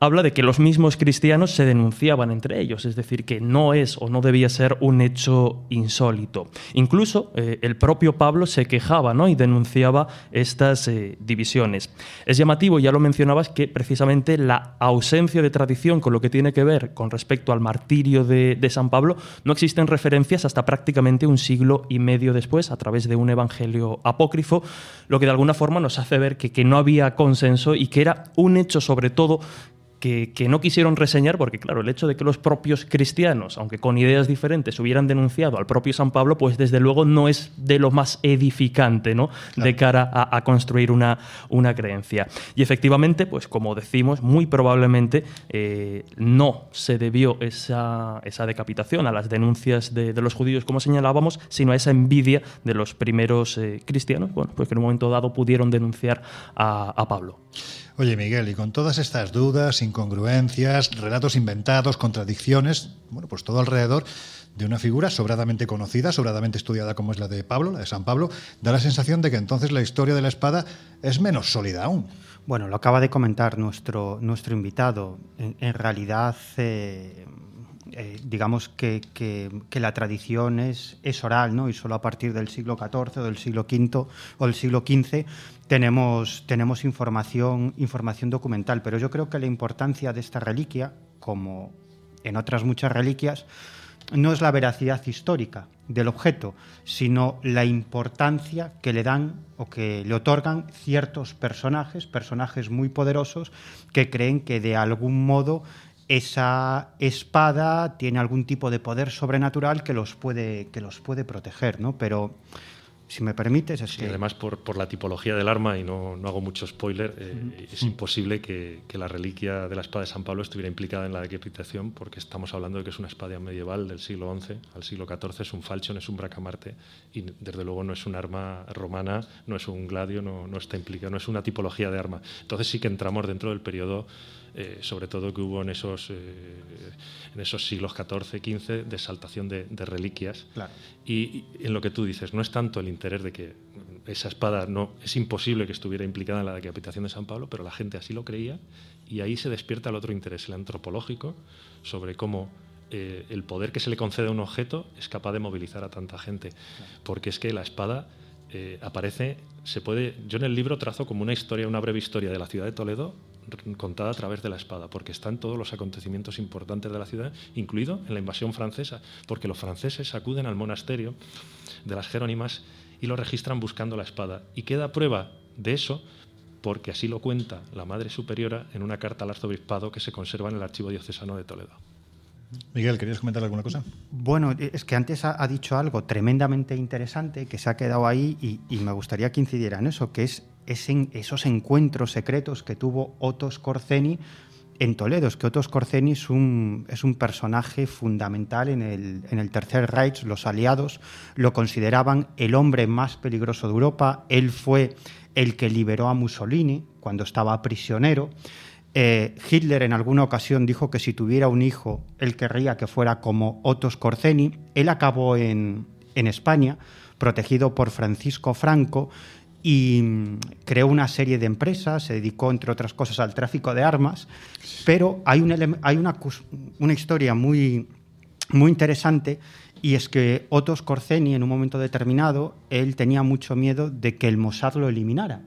habla de que los mismos cristianos se denunciaban entre ellos, es decir, que no es o no debía ser un hecho insólito. Incluso eh, el propio Pablo se quejaba ¿no? y denunciaba estas eh, divisiones. Es llamativo, ya lo mencionabas, que precisamente la ausencia de tradición con lo que tiene que ver con respecto al martirio de, de San Pablo, no existen referencias hasta prácticamente un siglo y medio después, a través de un evangelio apócrifo, lo que de alguna forma nos hace ver que, que no había consenso y que era un hecho sobre todo que, que no quisieron reseñar, porque claro, el hecho de que los propios cristianos, aunque con ideas diferentes, hubieran denunciado al propio San Pablo, pues desde luego no es de lo más edificante, ¿no? De cara a, a construir una, una creencia. Y efectivamente, pues como decimos, muy probablemente eh, no se debió esa, esa decapitación a las denuncias de, de los judíos, como señalábamos, sino a esa envidia de los primeros eh, cristianos, bueno, pues que en un momento dado pudieron denunciar a, a Pablo. Oye, Miguel, y con todas estas dudas, incongruencias, relatos inventados, contradicciones, bueno, pues todo alrededor de una figura sobradamente conocida, sobradamente estudiada como es la de Pablo, la de San Pablo, da la sensación de que entonces la historia de la espada es menos sólida aún. Bueno, lo acaba de comentar nuestro, nuestro invitado. En, realidad, eh, eh, digamos que, que- la tradición es, es oral, ¿no? Y solo a partir del siglo XIV o del siglo V o del siglo XV tenemos, tenemos información, información documental. Pero yo creo que la importancia de esta reliquia, como en otras muchas reliquias, no es la veracidad histórica del objeto, sino la importancia que le dan o que le otorgan ciertos personajes, personajes muy poderosos, que creen que de algún modo esa espada tiene algún tipo de poder sobrenatural que los puede, que los puede proteger, ¿no? Pero si me permites, es Sí, que además por, por la tipología del arma, y no, no hago mucho spoiler, eh, es imposible que, que la reliquia de la espada de San Pablo estuviera implicada en la decapitación, porque estamos hablando de que es una espada medieval del siglo XI al siglo XIV, es un falchion, es un bracamarte, y desde luego no es un arma romana, no es un gladio, no, no está implicado, no es una tipología de arma. Entonces sí que entramos dentro del periodo, eh, sobre todo que hubo en esos, eh, en esos siglos XIV, XV, de exaltación de, de reliquias. Claro. Y, y en lo que tú dices, no es tanto el interés de que esa espada no es imposible que estuviera implicada en la decapitación de San Pablo, pero la gente así lo creía y ahí se despierta el otro interés, el antropológico, sobre cómo eh, el poder que se le concede a un objeto es capaz de movilizar a tanta gente. Porque es que la espada eh, aparece, se puede. Yo en el libro trazo como una historia, una breve historia de la ciudad de Toledo contada a través de la espada, porque están todos los acontecimientos importantes de la ciudad, incluido en la invasión francesa, porque los franceses acuden al monasterio de las Jerónimas y lo registran buscando la espada. Y queda prueba de eso porque así lo cuenta la Madre Superiora en una carta al arzobispado que se conserva en el Archivo Diocesano de Toledo. Miguel, ¿querías comentar alguna cosa? Bueno, es que antes ha, dicho algo tremendamente interesante que se ha quedado ahí y, y me gustaría que incidiera en eso, que es, esos encuentros secretos que tuvo Otto Skorzeny en Toledo. Es que Otto Skorzeny es un, es un personaje fundamental en el, Tercer Reich. Los aliados lo consideraban el hombre más peligroso de Europa. Él fue el que liberó a Mussolini cuando estaba prisionero. Eh, Hitler en alguna ocasión dijo que si tuviera un hijo, él querría que fuera como Otto Skorzeny. Él acabó en, en España, protegido por Francisco Franco, y mm, creó una serie de empresas, se dedicó, entre otras cosas, al tráfico de armas, pero hay, un hay una, una historia muy, muy interesante y es que Otto Skorzeny, en un momento determinado, él tenía mucho miedo de que el Mossad lo eliminara.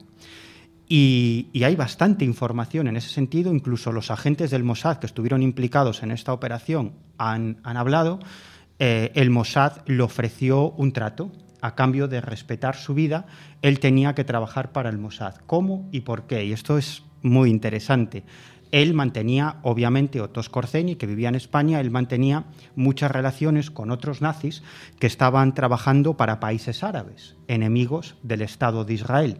Y, y hay bastante información en ese sentido, incluso los agentes del Mossad que estuvieron implicados en esta operación han, han hablado. Eh, el Mossad le ofreció un trato a cambio de respetar su vida. Él tenía que trabajar para el Mossad. ¿Cómo y por qué? Y esto es muy interesante. Él mantenía, obviamente, Otto Skorzeny, que vivía en España, él mantenía muchas relaciones con otros nazis que estaban trabajando para países árabes, enemigos del Estado de Israel.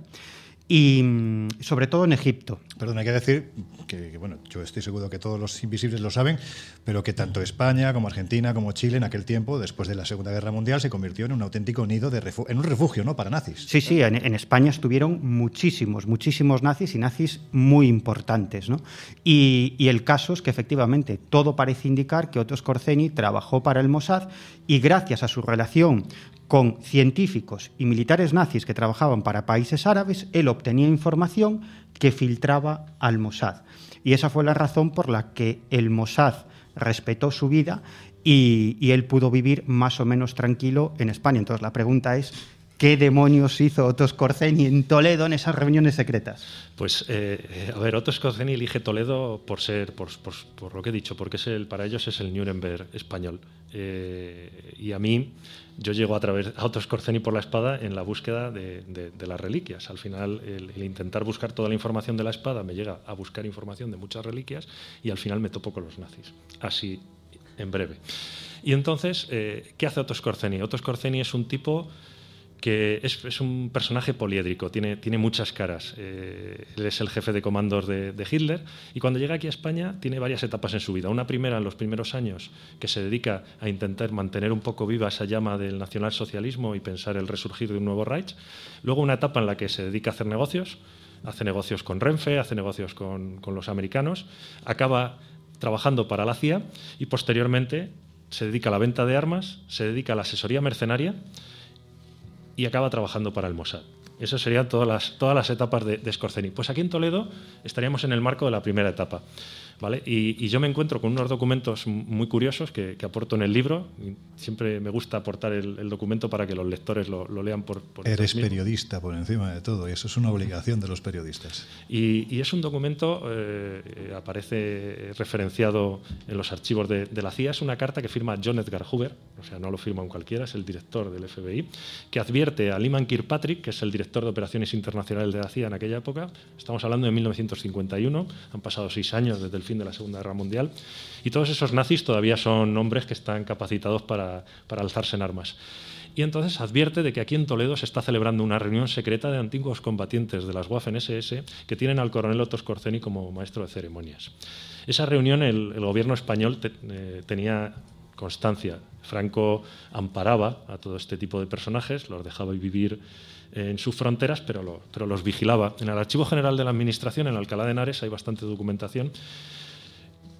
Y mm, sobre todo en Egipto. Perdón, hay que decir que, que, bueno, yo estoy seguro que todos los invisibles lo saben, pero que tanto España como Argentina como Chile en aquel tiempo, después de la Segunda Guerra Mundial, se convirtió en un auténtico nido de en un refugio, ¿no? Para nazis. Sí, sí, en, en España estuvieron muchísimos, muchísimos nazis y nazis muy importantes. ¿no? Y, y el caso es que efectivamente todo parece indicar que Otto Skorzeny trabajó para el Mossad y gracias a su relación con científicos y militares nazis que trabajaban para países árabes, él obtenía información que filtraba al Mossad. Y esa fue la razón por la que el Mossad respetó su vida y, él pudo vivir más o menos tranquilo en España. Entonces la pregunta es, ¿qué demonios hizo Otto Skorzeny en Toledo en esas reuniones secretas? Pues, eh, eh, a ver, Otto Skorzeny elige Toledo por ser, por lo que he dicho, porque es el, para ellos es el Nuremberg español. Eh, y a mí, yo llego a través a por la espada en la búsqueda de, de- las reliquias. Al final, el, intentar buscar toda la información de la espada me llega a buscar información de muchas reliquias y al final me topo con los nazis. Así, en breve. Y entonces, eh, ¿qué hace Otto Skorzeny? Otto Skorzeny es un tipo que es, un personaje poliédrico, tiene, tiene muchas caras. Eh, él es el jefe de comandos de, de Hitler y cuando llega aquí a España tiene varias etapas en su vida. Una primera en los primeros años que se dedica a intentar mantener un poco viva esa llama del nacionalsocialismo y pensar el resurgir de un nuevo Reich. Luego una etapa en la que se dedica a hacer negocios, hace negocios con Renfe, hace negocios con, con los americanos, acaba trabajando para la CIA y posteriormente se dedica a la venta de armas, se dedica a la asesoría mercenaria y acaba trabajando para el Mossad. Esas serían todas las, todas las etapas de, de. Pues aquí en Toledo estaríamos en el marco de la primera etapa. ¿Vale? Y, y yo me encuentro con unos documentos muy curiosos que, que aporto en el libro. Y siempre me gusta aportar el, el documento para que los lectores lo, lo lean por, por Eres periodista por encima de todo y eso es una obligación de los periodistas. Y, y es un documento, eh, aparece referenciado en los archivos de, de la CIA, es una carta que firma John Edgar Hoover, o sea, no lo firma un cualquiera, es el director del FBI, que advierte a Lyman Kirkpatrick, que es el director de operaciones internacionales de la CIA en aquella época, estamos hablando de 1951, han pasado seis años desde el fin de la Segunda Guerra Mundial, y todos esos nazis todavía son hombres que están capacitados para, para alzarse en armas. Y entonces advierte de que aquí en Toledo se está celebrando una reunión secreta de antiguos combatientes de las Waffen-SS que tienen al coronel Otto Skorzeny como maestro de ceremonias. Esa reunión el, el gobierno español te- eh, tenía constancia. Franco amparaba a todo este tipo de personajes, los dejaba vivir en sus fronteras, pero, lo- pero los vigilaba. En el Archivo General de la Administración, en Alcalá de Henares, hay bastante documentación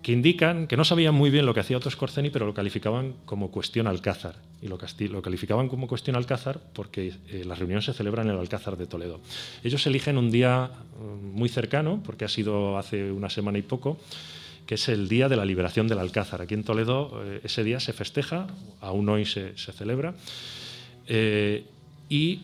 que indican que no sabían muy bien lo que hacía Otto Skorzeny, pero lo calificaban como cuestión Alcázar. Y lo, calificaban como cuestión Alcázar porque eh, las reuniones se celebran en el Alcázar de Toledo. Ellos eligen un día eh, muy cercano, porque ha sido hace una semana y poco, que es el día de la liberación del Alcázar. Aquí en Toledo eh, ese día se festeja, aún hoy se, se celebra, eh, y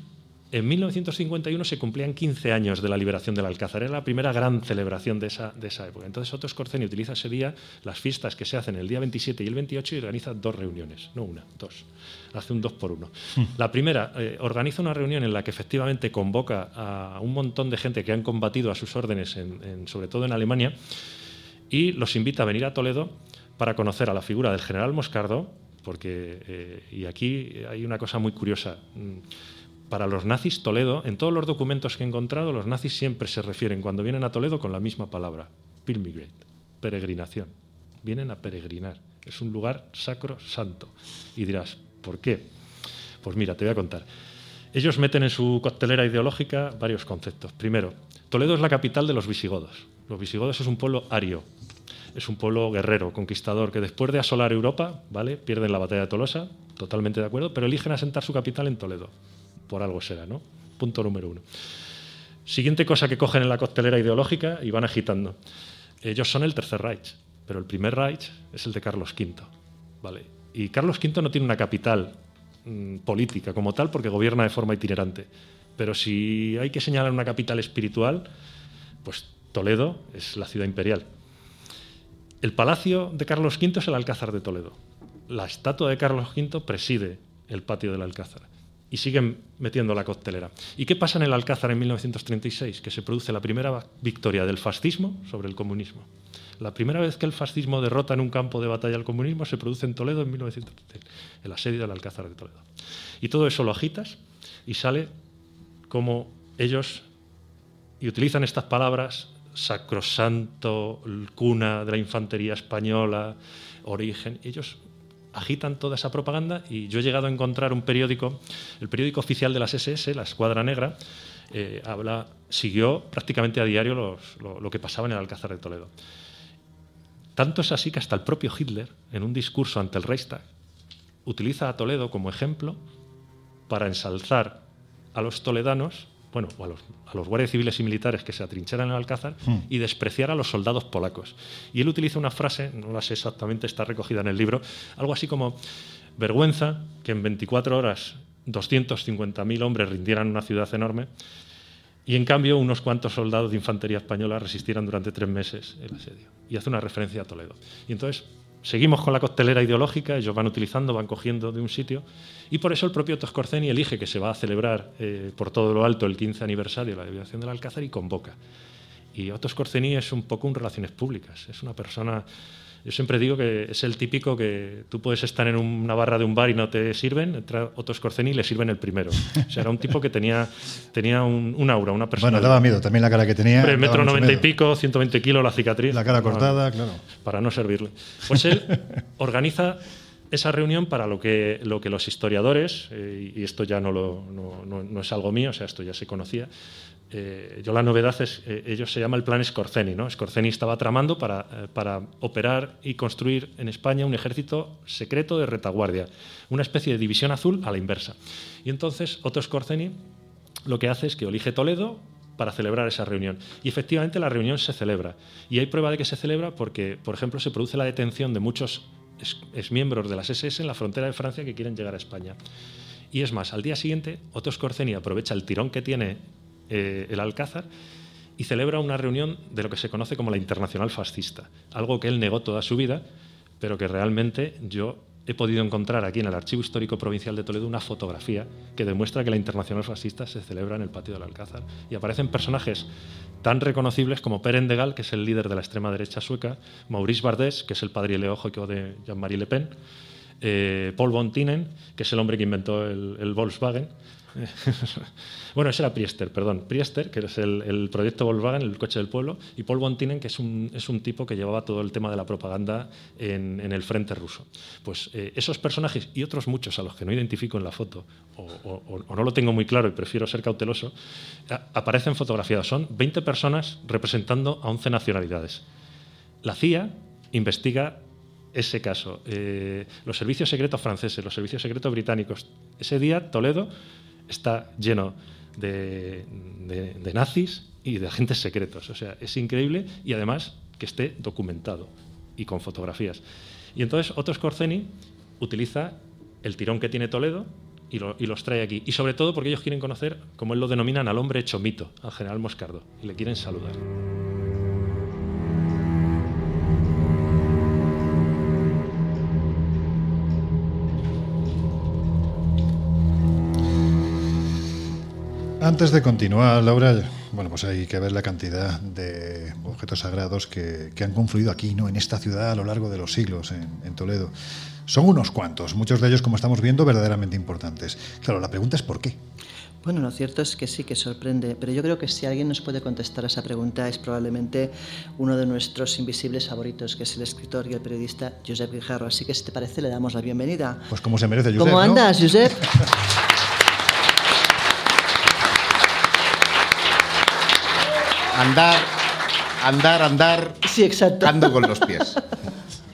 en 1951 se cumplían 15 años de la liberación del Alcázar. Era la primera gran celebración de esa, de esa época. Entonces Otto Skorzeny utiliza ese día, las fiestas que se hacen el día 27 y el 28, y organiza dos reuniones, no una, dos. Hace un dos por uno. La primera, eh, organiza una reunión en la que efectivamente convoca a un montón de gente que han combatido a sus órdenes, en- en- sobre todo en Alemania, y los invita a venir a Toledo para conocer a la figura del general Moscardo, porque, eh, y aquí hay una cosa muy curiosa, para los nazis Toledo, en todos los documentos que he encontrado, los nazis siempre se refieren cuando vienen a Toledo con la misma palabra, pilgrimage, peregrinación. Vienen a peregrinar. Es un lugar sacro santo. Y dirás, ¿por qué? Pues mira, te voy a contar. Ellos meten en su coctelera ideológica varios conceptos. Primero, Toledo es la capital de los visigodos. Los visigodos es un pueblo ario, es un pueblo guerrero, conquistador, que después de asolar Europa, ¿vale? Pierden la batalla de Tolosa, totalmente de acuerdo, pero eligen asentar su capital en Toledo. Por algo será, ¿no? Punto número uno. Siguiente cosa que cogen en la coctelera ideológica y van agitando. Ellos son el tercer Reich, pero el primer Reich es el de Carlos V, ¿vale? Y Carlos V no tiene una capital mm, política como tal porque gobierna de forma itinerante. Pero si hay que señalar una capital espiritual, pues Toledo es la ciudad imperial. El palacio de Carlos V es el Alcázar de Toledo. La estatua de Carlos V preside el patio del Alcázar. Y siguen metiendo la coctelera. ¿Y qué pasa en el Alcázar en 1936? Que se produce la primera victoria del fascismo sobre el comunismo. La primera vez que el fascismo derrota en un campo de batalla al comunismo se produce en Toledo en 1936, el asedio del Alcázar de Toledo. Y todo eso lo agitas y sale como ellos y utilizan estas palabras, sacrosanto, cuna de la infantería española, origen. Ellos agitan toda esa propaganda y yo he llegado a encontrar un periódico, el periódico oficial de las SS, la Escuadra Negra, eh, habla, siguió prácticamente a diario lo, lo que pasaba en el Alcázar de Toledo. Tanto es así que hasta el propio Hitler, en un discurso ante el Reichstag, utiliza a Toledo como ejemplo para ensalzar a los toledanos, bueno, o a los, a los guardias civiles y militares que se atrincheran en el Alcázar Hmm. y despreciar a los soldados polacos. Y él utiliza una frase, no la sé exactamente, está recogida en el libro, algo así como, vergüenza que en 24 horas 250.000 hombres rindieran una ciudad enorme y en cambio unos cuantos soldados de infantería española resistieran durante tres meses el asedio. Y hace una referencia a Toledo. Y entonces seguimos con la costelera ideológica, ellos van utilizando, van cogiendo de un sitio, y por eso el propio Toscorceni elige que se va a celebrar eh, por todo lo alto el 15 aniversario de la liberación del Alcázar y convoca. Y Otto Scorzeni es un poco un relaciones públicas, es una persona... Yo siempre digo que es el típico que tú puedes estar en una barra de un bar y no te sirven, entra Otto y le sirven el primero. O sea, era un tipo que tenía, tenía un, un aura, una persona... Bueno, daba miedo también la cara que tenía. Hombre, metro noventa y pico, 120 kilos la cicatriz. La cara No, cortada, claro. Para no servirle. Pues él organiza esa reunión para lo que, lo que los historiadores, eh, y esto ya no, lo- no- no- no es algo mío, o sea, esto ya se conocía, eh, yo la novedad es, eh, ellos se llama el plan Scorzeni, ¿no? Scorzeni estaba tramando para, eh, para operar y construir en España un ejército secreto de retaguardia, una especie de división azul a la inversa. Y entonces Otto Scorzeni lo que hace es que elige Toledo para celebrar esa reunión. Y efectivamente la reunión se celebra. Y hay prueba de que se celebra porque, por ejemplo, se produce la detención de muchos ex- exmiembros de las SS en la frontera de Francia que quieren llegar a España. Y es más, al día siguiente, Otto Scorzeni aprovecha el tirón que tiene eh, el Alcázar y celebra una reunión de lo que se conoce como la Internacional Fascista, algo que él negó toda su vida, pero que realmente yo he podido encontrar aquí en el Archivo Histórico Provincial de Toledo una fotografía que demuestra que la Internacional Fascista se celebra en el patio del Alcázar. Y aparecen personajes tan reconocibles como Peren de Gaulle, que es el líder de la extrema derecha sueca, Maurice Bardès, que es el padre lógico de Jean-Marie Le Pen, eh, Paul von Tienen, que es el hombre que inventó el Volkswagen. bueno, ese era Priester, perdón. Priester, que es el, el proyecto Volkswagen, el coche del pueblo, y Paul von Tienen, que es un, es un tipo que llevaba todo el tema de la propaganda en, el frente ruso. Pues eh, esos personajes y otros muchos a los que no identifico en la foto, o, no lo tengo muy claro y prefiero ser cauteloso, aparecen fotografiados. Son 20 personas representando a 11 nacionalidades. La CIA investiga ese caso. Eh, los servicios secretos franceses, los servicios secretos británicos. Ese día Toledo está lleno de, nazis y de agentes secretos. O sea, es increíble y además que esté documentado y con fotografías. Y entonces Otto Scorzeni utiliza el tirón que tiene Toledo y, lo- y los trae aquí. Y sobre todo porque ellos quieren conocer, como él lo denominan, al hombre hecho mito, al general Moscardo, y le quieren saludar. Antes de continuar, Laura, bueno, pues hay que ver la cantidad de objetos sagrados que, que han confluido aquí, ¿no? En esta ciudad a lo largo de los siglos, en, en Toledo. Son unos cuantos, muchos de ellos, como estamos viendo, verdaderamente importantes. Claro, la pregunta es ¿por qué? Bueno, lo cierto es que sí que sorprende, pero yo creo que si alguien nos puede contestar a esa pregunta es probablemente uno de nuestros invisibles favoritos, que es el escritor y el periodista Josep Guijarro. Así que si te parece le damos la bienvenida. Pues como se merece, Josep, ¿Cómo ¿no? andas, Josep? Andar, andar, andar. Sí, exacto. Ando con los pies.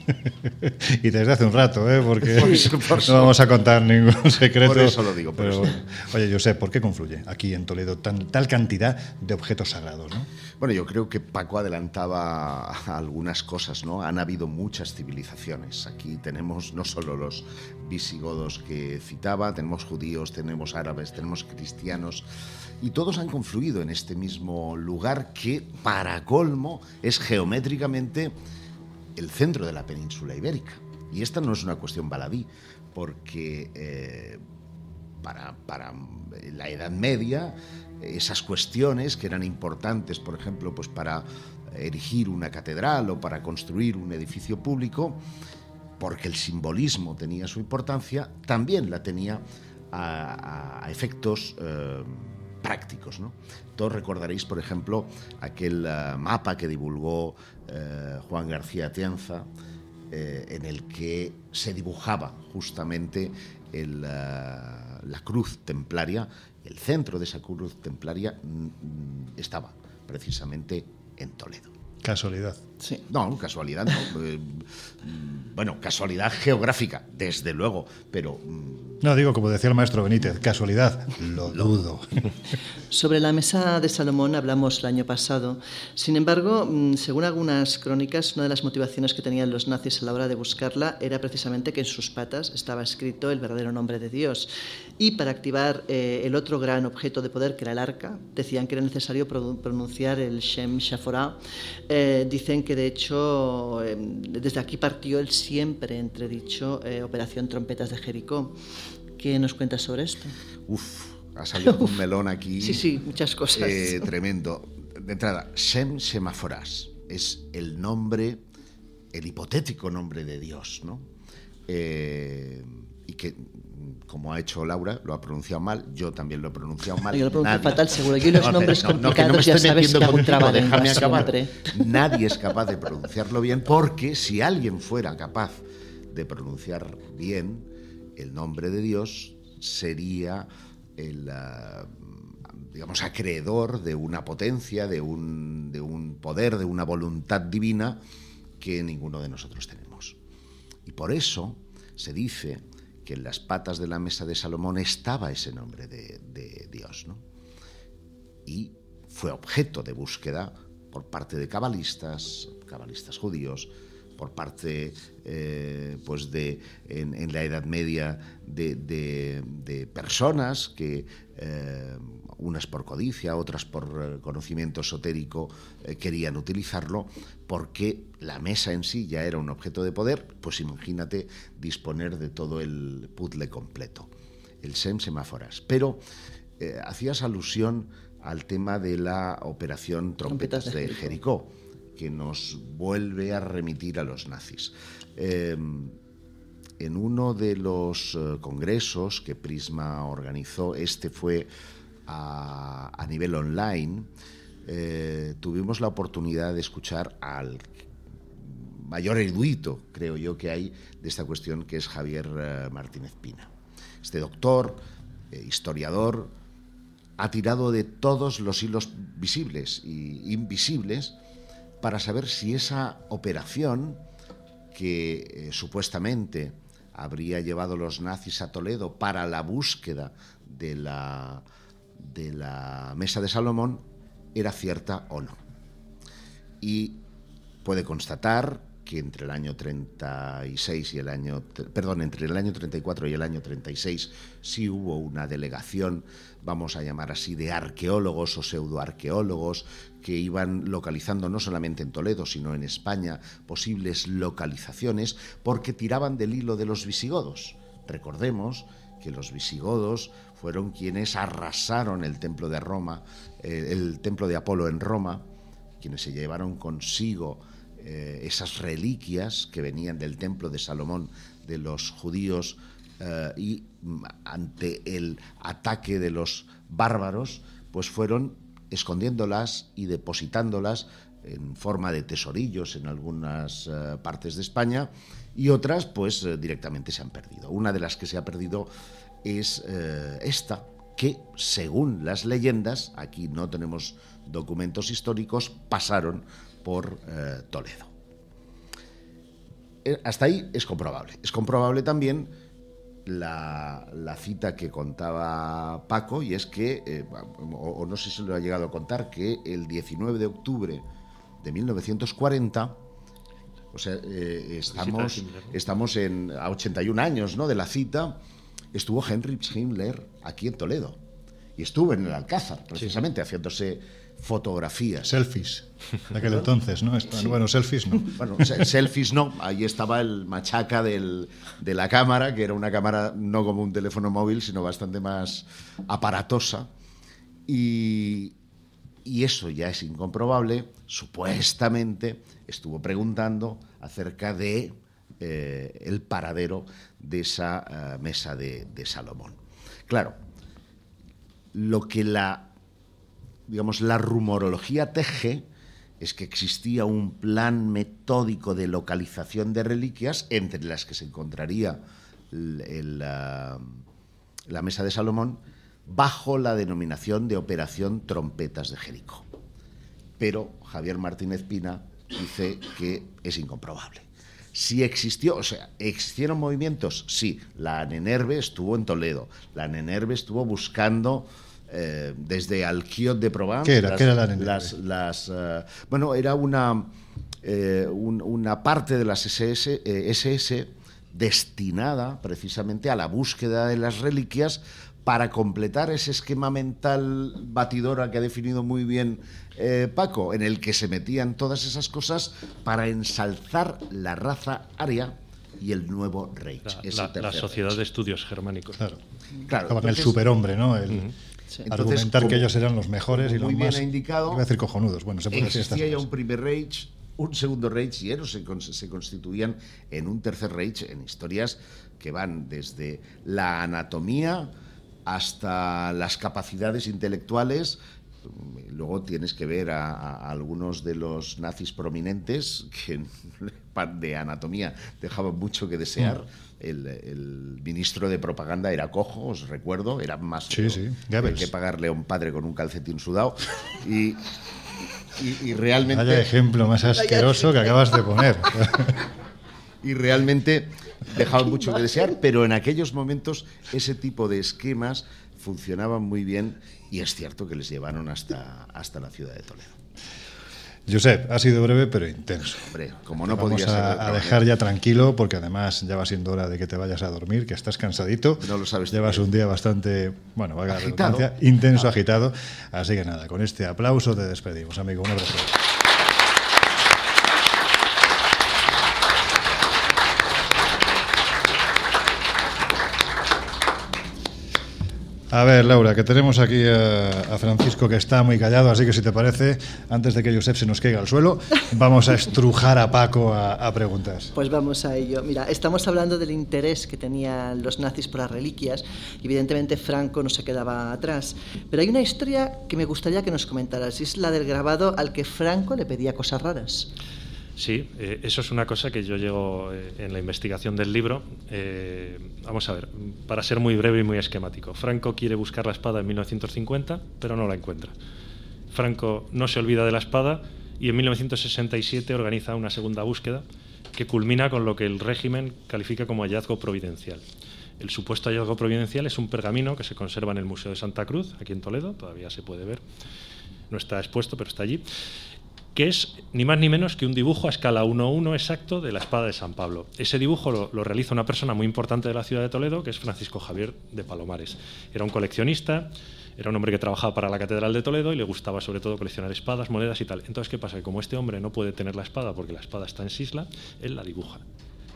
y desde hace un rato, ¿eh? porque Por eso- por no vamos a contar ningún secreto. Por eso lo digo, por pero, eso. Oye, Josep, ¿por qué confluye aquí en Toledo tan, tal cantidad de objetos sagrados? ¿no? Bueno, yo creo que Paco adelantaba algunas cosas, ¿no? Han habido muchas civilizaciones. Aquí tenemos no solo los visigodos que citaba, tenemos judíos, tenemos árabes, tenemos cristianos, y todos han confluido en este mismo lugar que, para colmo, es geométricamente el centro de la península ibérica. Y esta no es una cuestión baladí, porque eh, para, para la Edad Media, esas cuestiones que eran importantes, por ejemplo, pues para erigir una catedral o para construir un edificio público, porque el simbolismo tenía su importancia, también la tenía a, efectos eh, prácticos. ¿no? Todos recordaréis, por ejemplo, aquel eh, mapa que divulgó eh, Juan García Atienza, eh, en el que se dibujaba justamente el, la cruz templaria. El centro de esa cruz templaria mm, mm, estaba precisamente en Toledo. Casualidad. Sí. No, casualidad no. Eh, mm, bueno, casualidad geográfica, desde luego, pero mm, No, digo, como decía el maestro Benítez, casualidad, lo dudo. Sobre la mesa de Salomón hablamos el año pasado. Sin embargo, mm, según algunas crónicas, una de las motivaciones que tenían los nazis a la hora de buscarla era precisamente que en sus patas estaba escrito el verdadero nombre de Dios. Y para activar eh, el otro gran objeto de poder, que era el arca, decían que era necesario pro- pronunciar el Shem Shaforah. Eh, dicen que de hecho eh, desde aquí partió el siempre entredicho eh, Operación Trompetas de Jericó. ¿Qué nos cuentas sobre esto? Uf, ha salido un melón aquí. Sí, sí, muchas cosas. eh, tremendo. De entrada, Shem Semaforas es el nombre, el hipotético nombre de Dios, ¿no? Eh, y que, como ha hecho Laura, lo ha pronunciado mal, yo también lo he pronunciado mal. Yo lo pronuncio nadie- fatal, seguro. Yo los nombres que no complicados ya sabes metiendo que hago un contigo, trabalenguas déjame acabar. siempre. Nadie es capaz de pronunciarlo bien porque si alguien fuera capaz de pronunciar bien el nombre de Dios, sería el, ah, digamos, acreedor de una potencia, de un, de un poder, de una voluntad divina que ninguno de nosotros tenemos. Y por eso se dice que en las patas de la mesa de Salomón estaba ese nombre de, de Dios, ¿no? y fue objeto de búsqueda por parte de cabalistas, cabalistas judíos, por parte, eh, pues de, en, en la Edad Media, de, de- de personas que, eh, unas por codicia, otras por eh, conocimiento esotérico, eh, querían utilizarlo, porque la mesa en sí ya era un objeto de poder, pues imagínate disponer de todo el puzzle completo, el SEM semáforas. Pero hacías alusión al tema de la operación Trompetas, Trompetas de de Jericó, que nos vuelve a remitir a los nazis. Eh, en uno de los eh, congresos que Prisma organizó, este fue a, nivel online, eh, tuvimos la oportunidad de escuchar al mayor erudito, creo yo, que hay de esta cuestión, que es Javier eh, Martínez Pina. Este doctor, historiador, ha tirado de todos los hilos visibles y invisibles para saber si esa operación que eh, supuestamente habría llevado los nazis a Toledo para la búsqueda de la, de la mesa de Salomón era cierta o no. Y puede constatar que entre el año 36 y el año, perdón, entre el año 34 y el año 36 sí hubo una delegación, vamos a llamar así, de arqueólogos o pseudoarqueólogos que iban localizando no solamente en Toledo, sino en España posibles localizaciones porque tiraban del hilo de los visigodos. Recordemos que los visigodos fueron quienes arrasaron el templo de Roma, eh, el templo de Apolo en Roma, quienes se llevaron consigo eh, esas reliquias que venían del templo de Salomón de los judíos eh, y ante el ataque de los bárbaros, pues fueron escondiéndolas y depositándolas en forma de tesorillos en algunas eh, partes de España y otras pues directamente se han perdido. Una de las que se ha perdido es esta, que según las leyendas, aquí no tenemos documentos históricos, pasaron por eh, Toledo. Eh, Hasta ahí es comprobable. Es comprobable también la, la cita que contaba Paco, y es que, eh, o, o no sé si lo ha llegado a contar, que el 19 de octubre de 1940, o sea, eh, estamos, estamos en, a 81 años ¿no? de la cita, estuvo Henry Himmler aquí en Toledo. Y estuvo en el Alcázar, precisamente, haciéndose fotografías. Selfies, de aquel entonces, ¿no? Bueno, selfies no. Bueno, se- selfies no, ahí estaba el machaca del- de la cámara, que era una cámara no como un teléfono móvil, sino bastante más aparatosa. Y, y eso ya es incomprobable. Supuestamente estuvo preguntando acerca de eh, el paradero de esa eh, mesa de, de Salomón. Claro, lo que la digamos, la rumorología teje es que existía un plan metódico de localización de reliquias, entre las que se encontraría la mesa de Salomón, bajo la denominación de Operación Trompetas de Jericó. Pero Javier Martínez Pina dice que es incomprobable. Si existió, o sea, ¿existieron movimientos? Sí, la Nenerve estuvo en Toledo, la Nenerve estuvo buscando eh, desde Alquiot de Provence. ¿Qué era? las- ¿Qué era la las- las, eh, bueno, era una, eh, un- una parte de las SS, eh, SS destinada precisamente a la búsqueda de las reliquias para completar ese esquema mental batidora que ha definido muy bien eh, Paco, en el que se metían todas esas cosas para ensalzar la raza aria y el nuevo Reich. La, Sociedad Reich. de Estudios Germánicos. Claro. Claro, el superhombre, ¿no? El Sí. argumentar que ellos eran los mejores y los muy bien más. ha indicado, iba a decir cojonudos. Bueno, se puede decir estas Existía ya un primer Reich, un segundo Reich y ellos se, cons- se constituían en un tercer Reich en historias que van desde la anatomía hasta las capacidades intelectuales. Luego tienes que ver a, a algunos de los nazis prominentes que de anatomía dejaban mucho que desear. El, el ministro de propaganda era cojo, os recuerdo, era más Sí, sí, que, Goebbels. que pagarle a un padre con un calcetín sudado. Y, y, y realmente. Vaya ejemplo más asqueroso que acabas de poner. Y realmente dejaban mucho que desear, pero en aquellos momentos ese tipo de esquemas funcionaban muy bien y es cierto que les llevaron hasta, hasta la ciudad de Toledo. Josep, ha sido breve pero intenso. Hombre, como no vamos podía a, dejar ya tranquilo porque además ya va siendo hora de que te vayas a dormir, que estás cansadito. No lo sabes Llevas un día bastante, bueno, valga la redundancia, intenso, agitado. Así que nada, con este aplauso te despedimos, amigo. Un abrazo. A ver, Laura, que tenemos aquí a, a Francisco que está muy callado, así que si te parece, antes de que Josep se nos caiga al suelo, vamos a estrujar a Paco a, a preguntas. Pues vamos a ello. Mira, estamos hablando del interés que tenían los nazis por las reliquias. Evidentemente Franco no se quedaba atrás. Pero hay una historia que me gustaría que nos comentaras. Es la del grabado al que Franco le pedía cosas raras. Sí, eh, eso es una cosa que yo llego eh, en la investigación del libro. Eh, vamos a ver, para ser muy breve y muy esquemático. Franco quiere buscar la espada en 1950, pero no la encuentra. Franco no se olvida de la espada y en 1967 organiza una segunda búsqueda que culmina con lo que el régimen califica como hallazgo providencial. El supuesto hallazgo providencial es un pergamino que se conserva en el Museo de Santa Cruz, aquí en Toledo, todavía se puede ver. No está expuesto, pero está allí que es ni más ni menos que un dibujo a escala 1-1 exacto de la espada de San Pablo. Ese dibujo lo, realiza una persona muy importante de la ciudad de Toledo, que es Francisco Javier de Palomares. Era un coleccionista, era un hombre que trabajaba para la Catedral de Toledo y le gustaba sobre todo coleccionar espadas, monedas y tal. Entonces, ¿qué pasa? Que como este hombre no puede tener la espada porque la espada está en Sisla, él la dibuja.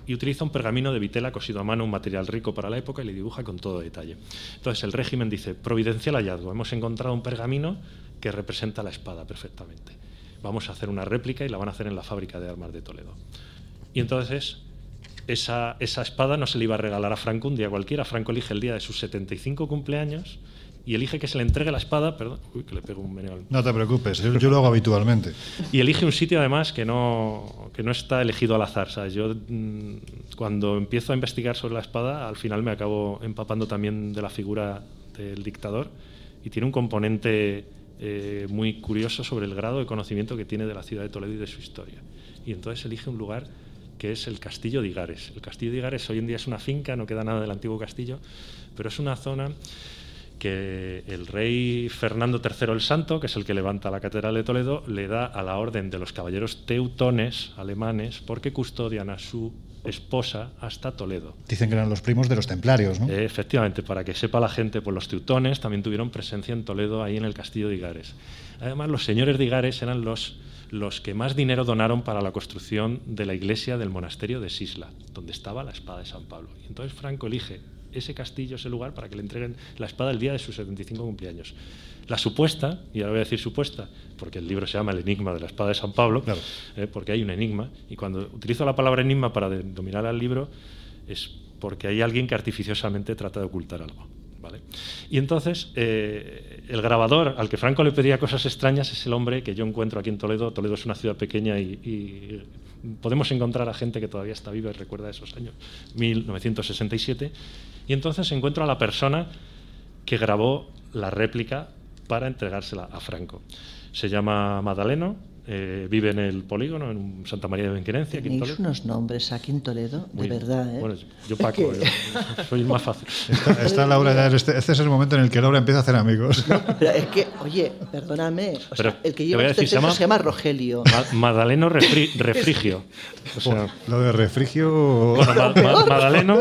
Y utiliza un pergamino de vitela cosido a mano, un material rico para la época, y le dibuja con todo detalle. Entonces el régimen dice, providencial hallazgo, hemos encontrado un pergamino que representa la espada perfectamente vamos a hacer una réplica y la van a hacer en la fábrica de armas de Toledo. Y entonces esa, esa, espada no se le iba a regalar a Franco un día cualquiera. Franco elige el día de sus 75 cumpleaños y elige que se le entregue la espada. Perdón, uy, que le pego un meneo al... No te preocupes, yo, yo, lo hago habitualmente. Y elige un sitio además que no, que no está elegido al azar. ¿sabes? Yo mmm, cuando empiezo a investigar sobre la espada, al final me acabo empapando también de la figura del dictador y tiene un componente eh, muy curioso sobre el grado de conocimiento que tiene de la ciudad de Toledo y de su historia. Y entonces elige un lugar que es el Castillo de Igares. El Castillo de Igares hoy en día es una finca, no queda nada del antiguo castillo, pero es una zona que el rey Fernando III el Santo, que es el que levanta la Catedral de Toledo, le da a la orden de los caballeros teutones alemanes porque custodian a su esposa hasta Toledo. Dicen que eran los primos de los templarios, ¿no? Eh, efectivamente, para que sepa la gente, pues los teutones también tuvieron presencia en Toledo, ahí en el castillo de Igares. Además, los señores de Igares eran los, los que más dinero donaron para la construcción de la iglesia del monasterio de Sisla, donde estaba la espada de San Pablo. Y entonces Franco elige ese castillo, ese lugar, para que le entreguen la espada el día de sus 75 cumpleaños. La supuesta, y ahora voy a decir supuesta, porque el libro se llama El enigma de la espada de San Pablo, claro. eh, porque hay un enigma, y cuando utilizo la palabra enigma para denominar al libro, es porque hay alguien que artificiosamente trata de ocultar algo. ¿vale? Y entonces, eh, el grabador al que Franco le pedía cosas extrañas es el hombre que yo encuentro aquí en Toledo. Toledo es una ciudad pequeña y, y podemos encontrar a gente que todavía está viva y recuerda esos años, 1967. Y entonces encuentro a la persona que grabó la réplica para entregársela a Franco. Se llama Madaleno, eh, vive en el polígono, en Santa María de Benquerencia. Tenéis Toledo. unos nombres aquí en Toledo, de Muy verdad, ¿eh? Bueno, yo Paco, yo- soy más fácil. Está, está Laura ya, este, este es el momento en el que Laura empieza a hacer amigos. Pero es que, oye, perdóname, o Pero sea, el que te lleva este decir, se texto llama- se llama Rogelio. Ma- Madaleno refri- Refrigio. O sea, Lo de refrigio. Bueno, Ma- Ma- Madaleno,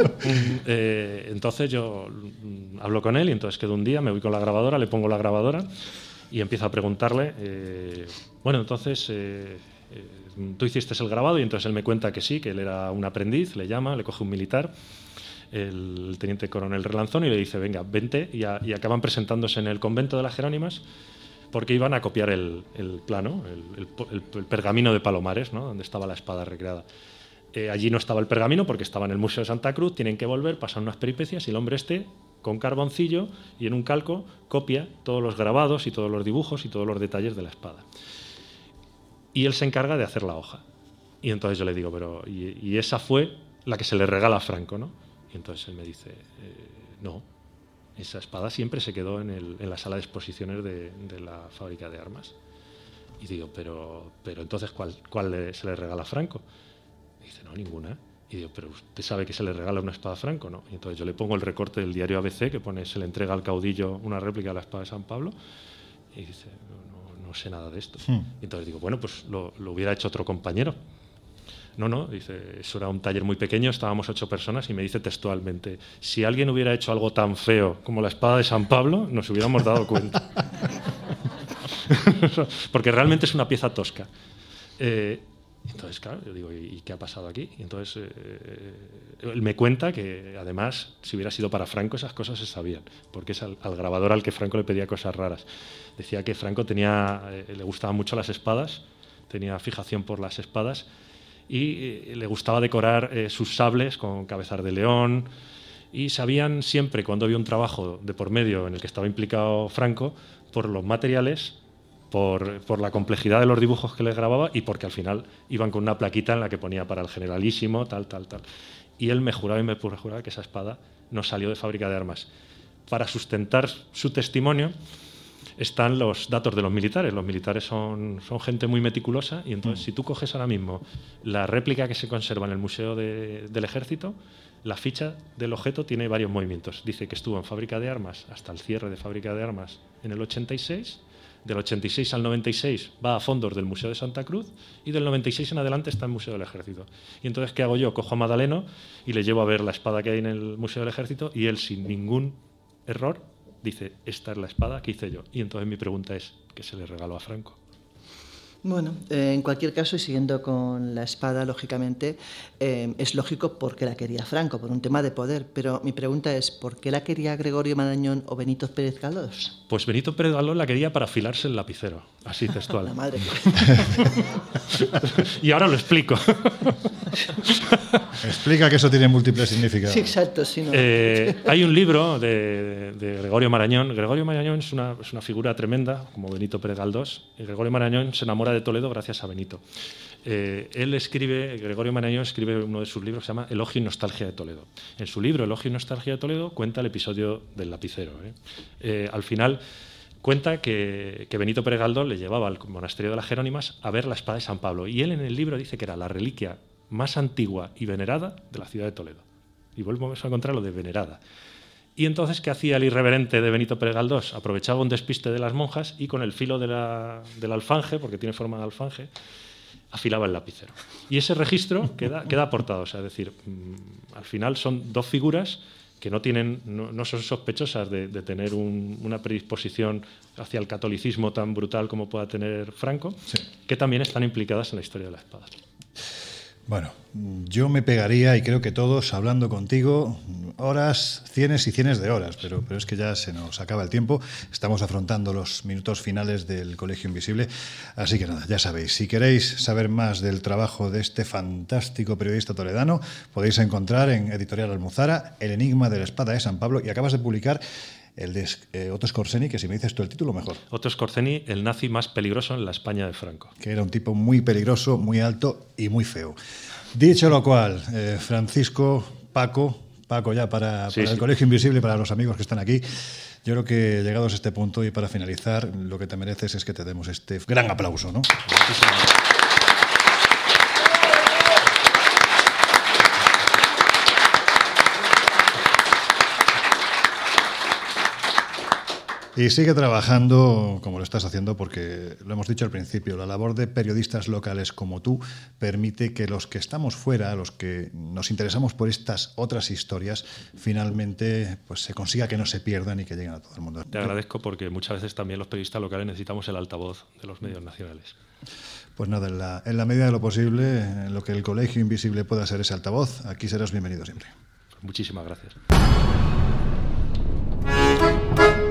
eh, entonces yo mm, hablo con él y entonces quedo un día, me voy con la grabadora, le pongo la grabadora y empiezo a preguntarle, eh, bueno, entonces eh, eh, tú hiciste el grabado y entonces él me cuenta que sí, que él era un aprendiz, le llama, le coge un militar, el teniente coronel Relanzón y le dice, venga, vente y, a- y acaban presentándose en el convento de las Jerónimas porque iban a copiar el, el plano, el, el el pergamino de Palomares, ¿no? donde estaba la espada recreada. Eh, allí no estaba el pergamino porque estaba en el Museo de Santa Cruz, tienen que volver, pasan unas peripecias y el hombre este, con carboncillo y en un calco, copia todos los grabados y todos los dibujos y todos los detalles de la espada. Y él se encarga de hacer la hoja. Y entonces yo le digo, pero. Y, y esa fue la que se le regala a Franco, ¿no? Y entonces él me dice, "Eh, no, esa espada siempre se quedó en, el- en la sala de exposiciones de, de la fábrica de armas. Y digo, pero, pero entonces, ¿cuál, cuál le- se le regala a Franco? Y dice, no, ninguna. Y digo, pero usted sabe que se le regala una espada a Franco, ¿no? Y entonces yo le pongo el recorte del diario ABC que pone, se le entrega al caudillo una réplica de la espada de San Pablo. Y dice, no, sé nada de esto. Y entonces digo, bueno, pues lo, lo hubiera hecho otro compañero. No, no, dice, eso era un taller muy pequeño, estábamos ocho personas y me dice textualmente, si alguien hubiera hecho algo tan feo como la espada de San Pablo, nos hubiéramos dado cuenta. Porque realmente es una pieza tosca. Eh, entonces, claro, yo digo, ¿y qué ha pasado aquí? Entonces eh, él me cuenta que además, si hubiera sido para Franco, esas cosas se sabían, porque es al, grabador al que Franco le pedía cosas raras. Decía que Franco tenía, eh, le gustaban mucho las espadas, tenía fijación por las espadas y eh, le gustaba decorar eh, sus sables con cabezar de león y sabían siempre cuando había un trabajo de por medio en el que estaba implicado Franco por los materiales, por, por la complejidad de los dibujos que les grababa y porque al final iban con una plaquita en la que ponía para el generalísimo, tal, tal, tal. Y él me juraba y me juraba que esa espada no salió de fábrica de armas. Para sustentar su testimonio, están los datos de los militares. Los militares son, son gente muy meticulosa y entonces si tú coges ahora mismo la réplica que se conserva en el Museo de- del Ejército, la ficha del objeto tiene varios movimientos. Dice que estuvo en fábrica de armas hasta el cierre de fábrica de armas en el 86. Del 86 al 96 va a fondos del Museo de Santa Cruz y del 96 en adelante está en el Museo del Ejército. Y entonces, ¿qué hago yo? Cojo a Madaleno y le llevo a ver la espada que hay en el Museo del Ejército y él, sin ningún error, dice, esta es la espada que hice yo. Y entonces mi pregunta es, ¿qué se le regaló a Franco? Bueno, eh, en cualquier caso, y siguiendo con la espada, lógicamente, eh, es lógico porque la quería Franco, por un tema de poder. Pero mi pregunta es, ¿por qué la quería Gregorio Marañón o Benito Pérez Galdós? Pues Benito Pérez Galdós la quería para afilarse el lapicero, así textual. La madre y ahora lo explico. Explica que eso tiene múltiples significados. Sí, exacto, sí, no. Eh, hay un libro de, de Gregorio Marañón. Gregorio Marañón es una, es una figura tremenda, como Benito Pérez Galdós. Y Gregorio Marañón se enamora de Toledo gracias a Benito. Eh, él escribe, Gregorio Marañón escribe uno de sus libros que se llama Elogio y Nostalgia de Toledo. En su libro Elogio y Nostalgia de Toledo cuenta el episodio del lapicero. ¿eh? Eh, al final cuenta que, que Benito Pérez le llevaba al monasterio de las Jerónimas a ver la espada de San Pablo. Y él en el libro dice que era la reliquia más antigua y venerada de la ciudad de Toledo. Y volvemos a encontrar lo de venerada. Y entonces, ¿qué hacía el irreverente de Benito Pérez Galdós? Aprovechaba un despiste de las monjas y con el filo de la- del alfanje, porque tiene forma de alfanje, afilaba el lapicero. Y ese registro queda, queda aportado. O sea, es decir, mm, al final son dos figuras que no, tienen, no, no son sospechosas de, de tener un- una predisposición hacia el catolicismo tan brutal como pueda tener Franco, que también están implicadas en la historia de la espada. Bueno, yo me pegaría, y creo que todos, hablando contigo, horas, cienes y cienes de horas, pero, pero es que ya se nos acaba el tiempo. Estamos afrontando los minutos finales del Colegio Invisible. Así que nada, ya sabéis, si queréis saber más del trabajo de este fantástico periodista toledano, podéis encontrar en Editorial Almuzara El Enigma de la Espada de San Pablo y acabas de publicar el de eh, Otto Skorzeny, que si me dices tú el título, mejor. Otto Skorzeny, el nazi más peligroso en la España de Franco. Que era un tipo muy peligroso, muy alto y muy feo. Dicho lo cual, eh, Francisco, Paco, Paco ya para, Sí, para el. Colegio Invisible, para los amigos que están aquí, yo creo que llegados a este punto y para finalizar, lo que te mereces es que te demos este gran aplauso, ¿no? Y sigue trabajando como lo estás haciendo porque, lo hemos dicho al principio, la labor de periodistas locales como tú permite que los que estamos fuera, los que nos interesamos por estas otras historias, finalmente pues, se consiga que no se pierdan y que lleguen a todo el mundo. Te agradezco porque muchas veces también los periodistas locales necesitamos el altavoz de los medios nacionales. Pues nada, en la, en la medida de lo posible, en lo que el Colegio Invisible pueda ser ese altavoz, aquí serás bienvenido siempre. Muchísimas gracias.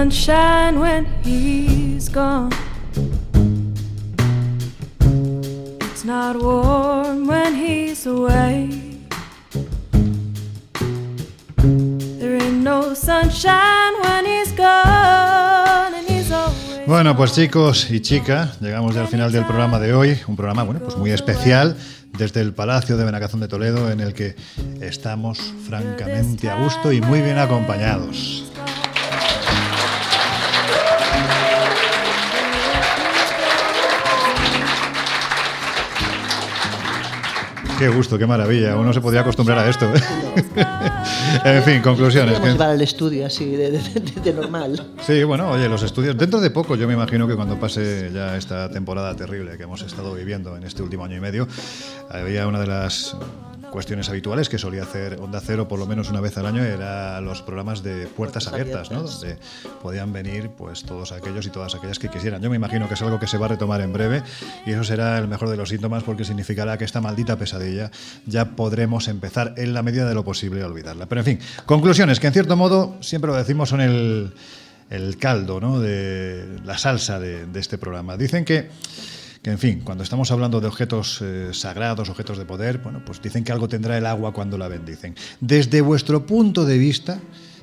Sunshine when he's gone. It's not warm when he's away. There ain't no sunshine when he's gone and he's always. Bueno, pues chicos y chicas, llegamos ya al final del programa de hoy, un programa bueno, pues muy especial desde el Palacio de Benacazón de Toledo en el que estamos francamente a gusto y muy bien acompañados. Qué gusto, qué maravilla. Uno se podría acostumbrar a esto. ¿eh? en fin, conclusiones. Que- llevar al estudio así de, de- de- de normal. Sí, bueno, oye, los estudios. Dentro de poco, yo me imagino que cuando pase ya esta temporada terrible que hemos estado viviendo en este último año y medio, había una de las cuestiones habituales que solía hacer Onda Cero por lo menos una vez al año era los programas de puertas abiertas, ¿no? Donde podían venir pues todos aquellos y todas aquellas que quisieran. Yo me imagino que es algo que se va a retomar en breve y eso será el mejor de los síntomas porque significará que esta maldita pesadilla ya podremos empezar en la medida de lo posible a olvidarla. Pero en fin, conclusiones que en cierto modo siempre lo decimos son el el caldo, ¿no? de la salsa de, de este programa. Dicen que, que, en fin, cuando estamos hablando de objetos eh, sagrados, objetos de poder, bueno, pues dicen que algo tendrá el agua cuando la bendicen. Desde vuestro punto de vista,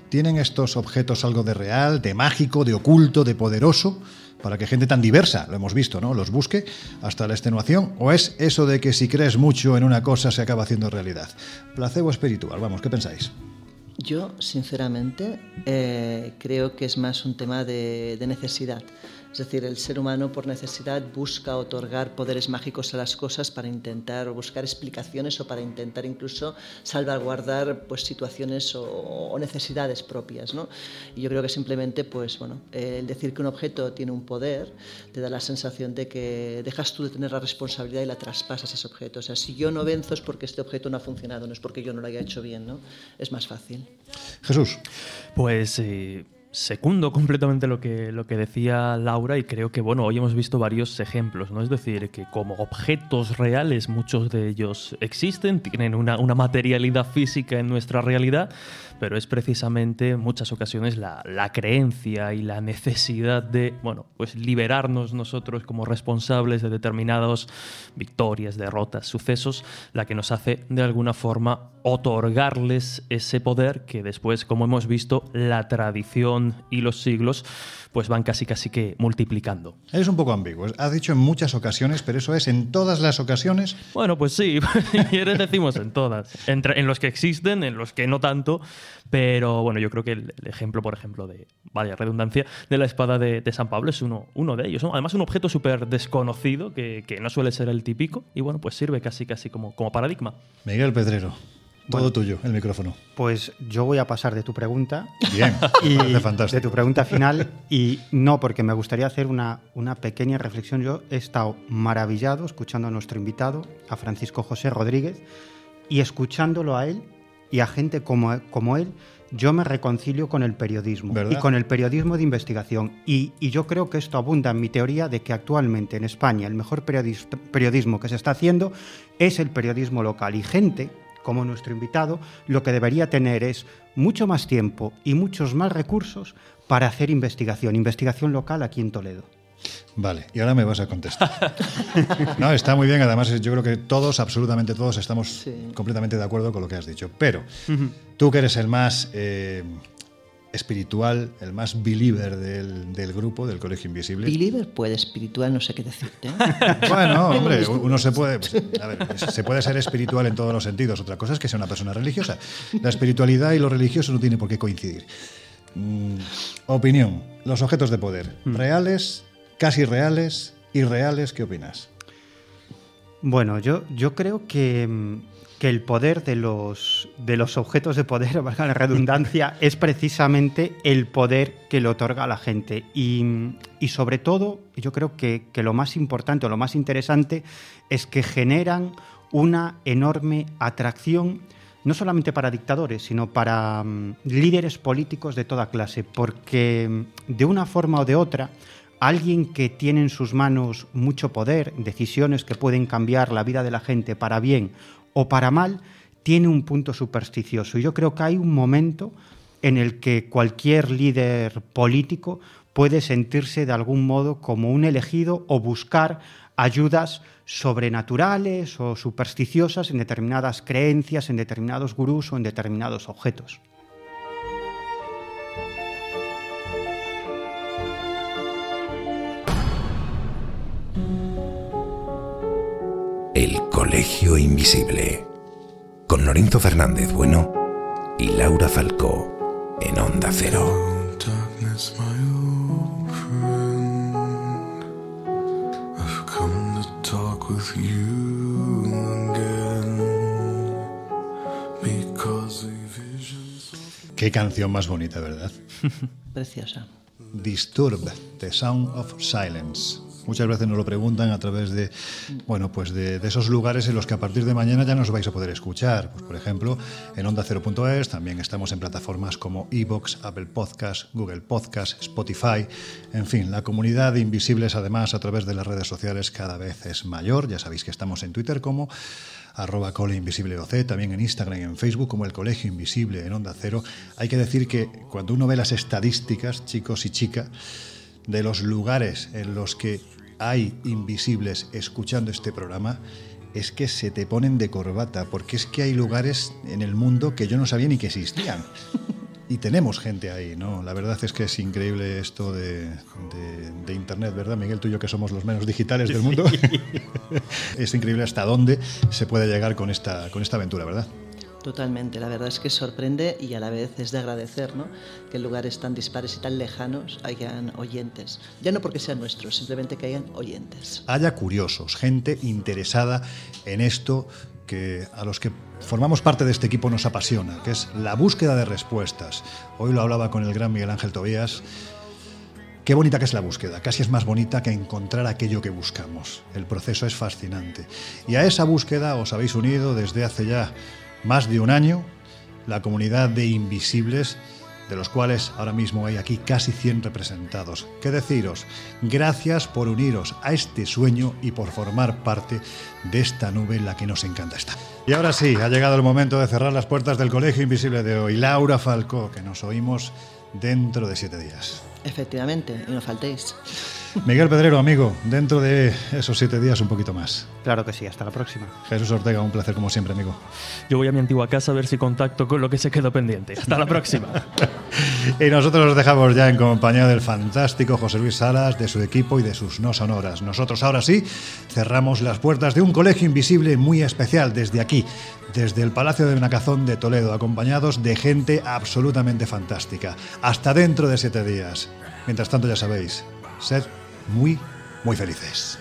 ¿tienen estos objetos algo de real, de mágico, de oculto, de poderoso? Para que gente tan diversa, lo hemos visto, ¿no? Los busque hasta la extenuación. ¿O es eso de que si crees mucho en una cosa se acaba haciendo realidad? Placebo espiritual, vamos, ¿qué pensáis? Yo, sinceramente, eh, creo que es más un tema de, de necesidad. Es decir, el ser humano por necesidad busca otorgar poderes mágicos a las cosas para intentar o buscar explicaciones o para intentar incluso salvaguardar pues, situaciones o, o necesidades propias. ¿no? Y yo creo que simplemente, pues, bueno, el decir que un objeto tiene un poder te da la sensación de que dejas tú de tener la responsabilidad y la traspasas a ese objeto. O sea, si yo no venzo es porque este objeto no ha funcionado, no es porque yo no lo haya hecho bien. ¿no? Es más fácil. Jesús. Pues eh, secundo completamente lo que, lo que decía Laura y creo que, bueno, hoy hemos visto varios ejemplos, ¿no? Es decir, que como objetos reales muchos de ellos existen, tienen una, una materialidad física en nuestra realidad, pero es precisamente en muchas ocasiones la, la creencia y la necesidad de, bueno, pues liberarnos nosotros como responsables de determinadas victorias, derrotas, sucesos, la que nos hace de alguna forma otorgarles ese poder que después, como hemos visto, la tradición y los siglos pues van casi casi que multiplicando. Es un poco ambiguo. Has dicho en muchas ocasiones, pero eso es en todas las ocasiones. Bueno, pues sí, si quieres decimos en todas. Entre- en los que existen, en los que no tanto, pero bueno, yo creo que el, el ejemplo, por ejemplo, de, vaya redundancia, de la espada de, de San Pablo es uno, uno de ellos. ¿no? Además, un objeto súper desconocido que, que no suele ser el típico y bueno, pues sirve casi casi como, como paradigma. Miguel Pedrero, todo Bueno. tuyo, el micrófono. Pues yo voy a pasar de tu pregunta Bien, y fantástico. de tu pregunta final y no porque me gustaría hacer una, una pequeña reflexión. Yo he estado maravillado escuchando a nuestro invitado, a Francisco José Rodríguez, y escuchándolo a él y a gente como, como él, yo me reconcilio con el periodismo ¿Verdad? y con el periodismo de investigación. Y, y yo creo que esto abunda en mi teoría de que actualmente en España el mejor periodis- periodismo que se está haciendo es el periodismo local. Y gente como nuestro invitado lo que debería tener es mucho más tiempo y muchos más recursos para hacer investigación, investigación local aquí en Toledo. Vale, y ahora me vas a contestar. No, está muy bien, además yo creo que todos, absolutamente todos, estamos Sí. completamente de acuerdo con lo que has dicho. Pero tú que eres el más eh, espiritual, el más believer del, del grupo, del Colegio Invisible. Believer puede, espiritual, no sé qué decirte. ¿eh? Bueno, hombre, uno se puede, pues, a ver, se puede ser espiritual en todos los sentidos. Otra cosa es que sea una persona religiosa. La espiritualidad y lo religioso no tiene por qué coincidir. Mm, opinión. Los objetos de poder. Reales, casi reales, irreales. ¿Qué opinas? Bueno, yo, yo creo que, mm, que el poder de los, de los objetos de poder, valga la redundancia, es precisamente el poder que le otorga a la gente. Y, y sobre todo, yo creo que, que lo más importante o lo más interesante es que generan una enorme atracción no solamente para dictadores, sino para mm, líderes políticos de toda clase, porque mm, de una forma o de otra, alguien que tiene en sus manos mucho poder, decisiones que pueden cambiar la vida de la gente para bien o para mal, tiene un punto supersticioso. Y yo creo que hay un momento en el que cualquier líder político puede sentirse de algún modo como un elegido o buscar ayudas sobrenaturales o supersticiosas en determinadas creencias, en determinados gurús o en determinados objetos. El Colegio Invisible. Con Lorenzo Fernández Bueno y Laura Falcó en Onda Cero. Qué canción más bonita, ¿verdad? Preciosa. Disturb, The Sound of Silence. Muchas veces nos lo preguntan a través de, bueno, pues de, esos lugares en los que a partir de mañana ya nos vais a poder escuchar. Pues por ejemplo, en onda 0.es, también estamos en plataformas como Evox, Apple Podcast, Google Podcast, Spotify. En fin, la comunidad de invisibles además a través de las redes sociales cada vez es mayor. Ya sabéis que estamos en Twitter como arroba cole OC, también en Instagram y en Facebook como el Colegio Invisible en Onda Cero. Hay que decir que cuando uno ve las estadísticas, chicos y chicas, de los lugares en los que hay invisibles escuchando este programa, es que se te ponen de corbata, porque es que hay lugares en el mundo que yo no sabía ni que existían. Y tenemos gente ahí, ¿no? La verdad es que es increíble esto de, de- de Internet, ¿verdad, Miguel? Tú y yo que somos los menos digitales del mundo. es increíble hasta dónde se puede llegar con esta, con esta aventura, ¿verdad? Totalmente, la verdad es que sorprende y a la vez es de agradecer ¿no? que en lugares tan dispares y tan lejanos hayan oyentes. Ya no porque sean nuestros, simplemente que hayan oyentes. haya curiosos, gente interesada en esto que a los que formamos parte de este equipo nos apasiona, que es la búsqueda de respuestas. Hoy lo hablaba con el gran Miguel Ángel Tobías. Qué bonita que es la búsqueda, casi es más bonita que encontrar aquello que buscamos. El proceso es fascinante. Y a esa búsqueda os habéis unido desde hace ya más de un año la comunidad de invisibles, de los cuales ahora mismo hay aquí casi 100 representados. ¿Qué deciros? Gracias por uniros a este sueño y por formar parte de esta nube en la que nos encanta estar. Y ahora sí, ha llegado el momento de cerrar las puertas del Colegio Invisible de hoy. Laura Falcó, que nos oímos dentro de siete días. Efectivamente, y no faltéis. Miguel Pedrero, amigo, dentro de esos siete días un poquito más. Claro que sí, hasta la próxima. Jesús Ortega, un placer como siempre, amigo. Yo voy a mi antigua casa a ver si contacto con lo que se quedó pendiente. Hasta la próxima. Y nosotros los dejamos ya en compañía del fantástico José Luis Salas, de su equipo y de sus no sonoras. Nosotros ahora sí cerramos las puertas de un colegio invisible muy especial desde aquí, desde el Palacio de Benacazón de Toledo, acompañados de gente absolutamente fantástica. Hasta dentro de siete días. Mientras tanto, ya sabéis, sed muy, muy felices.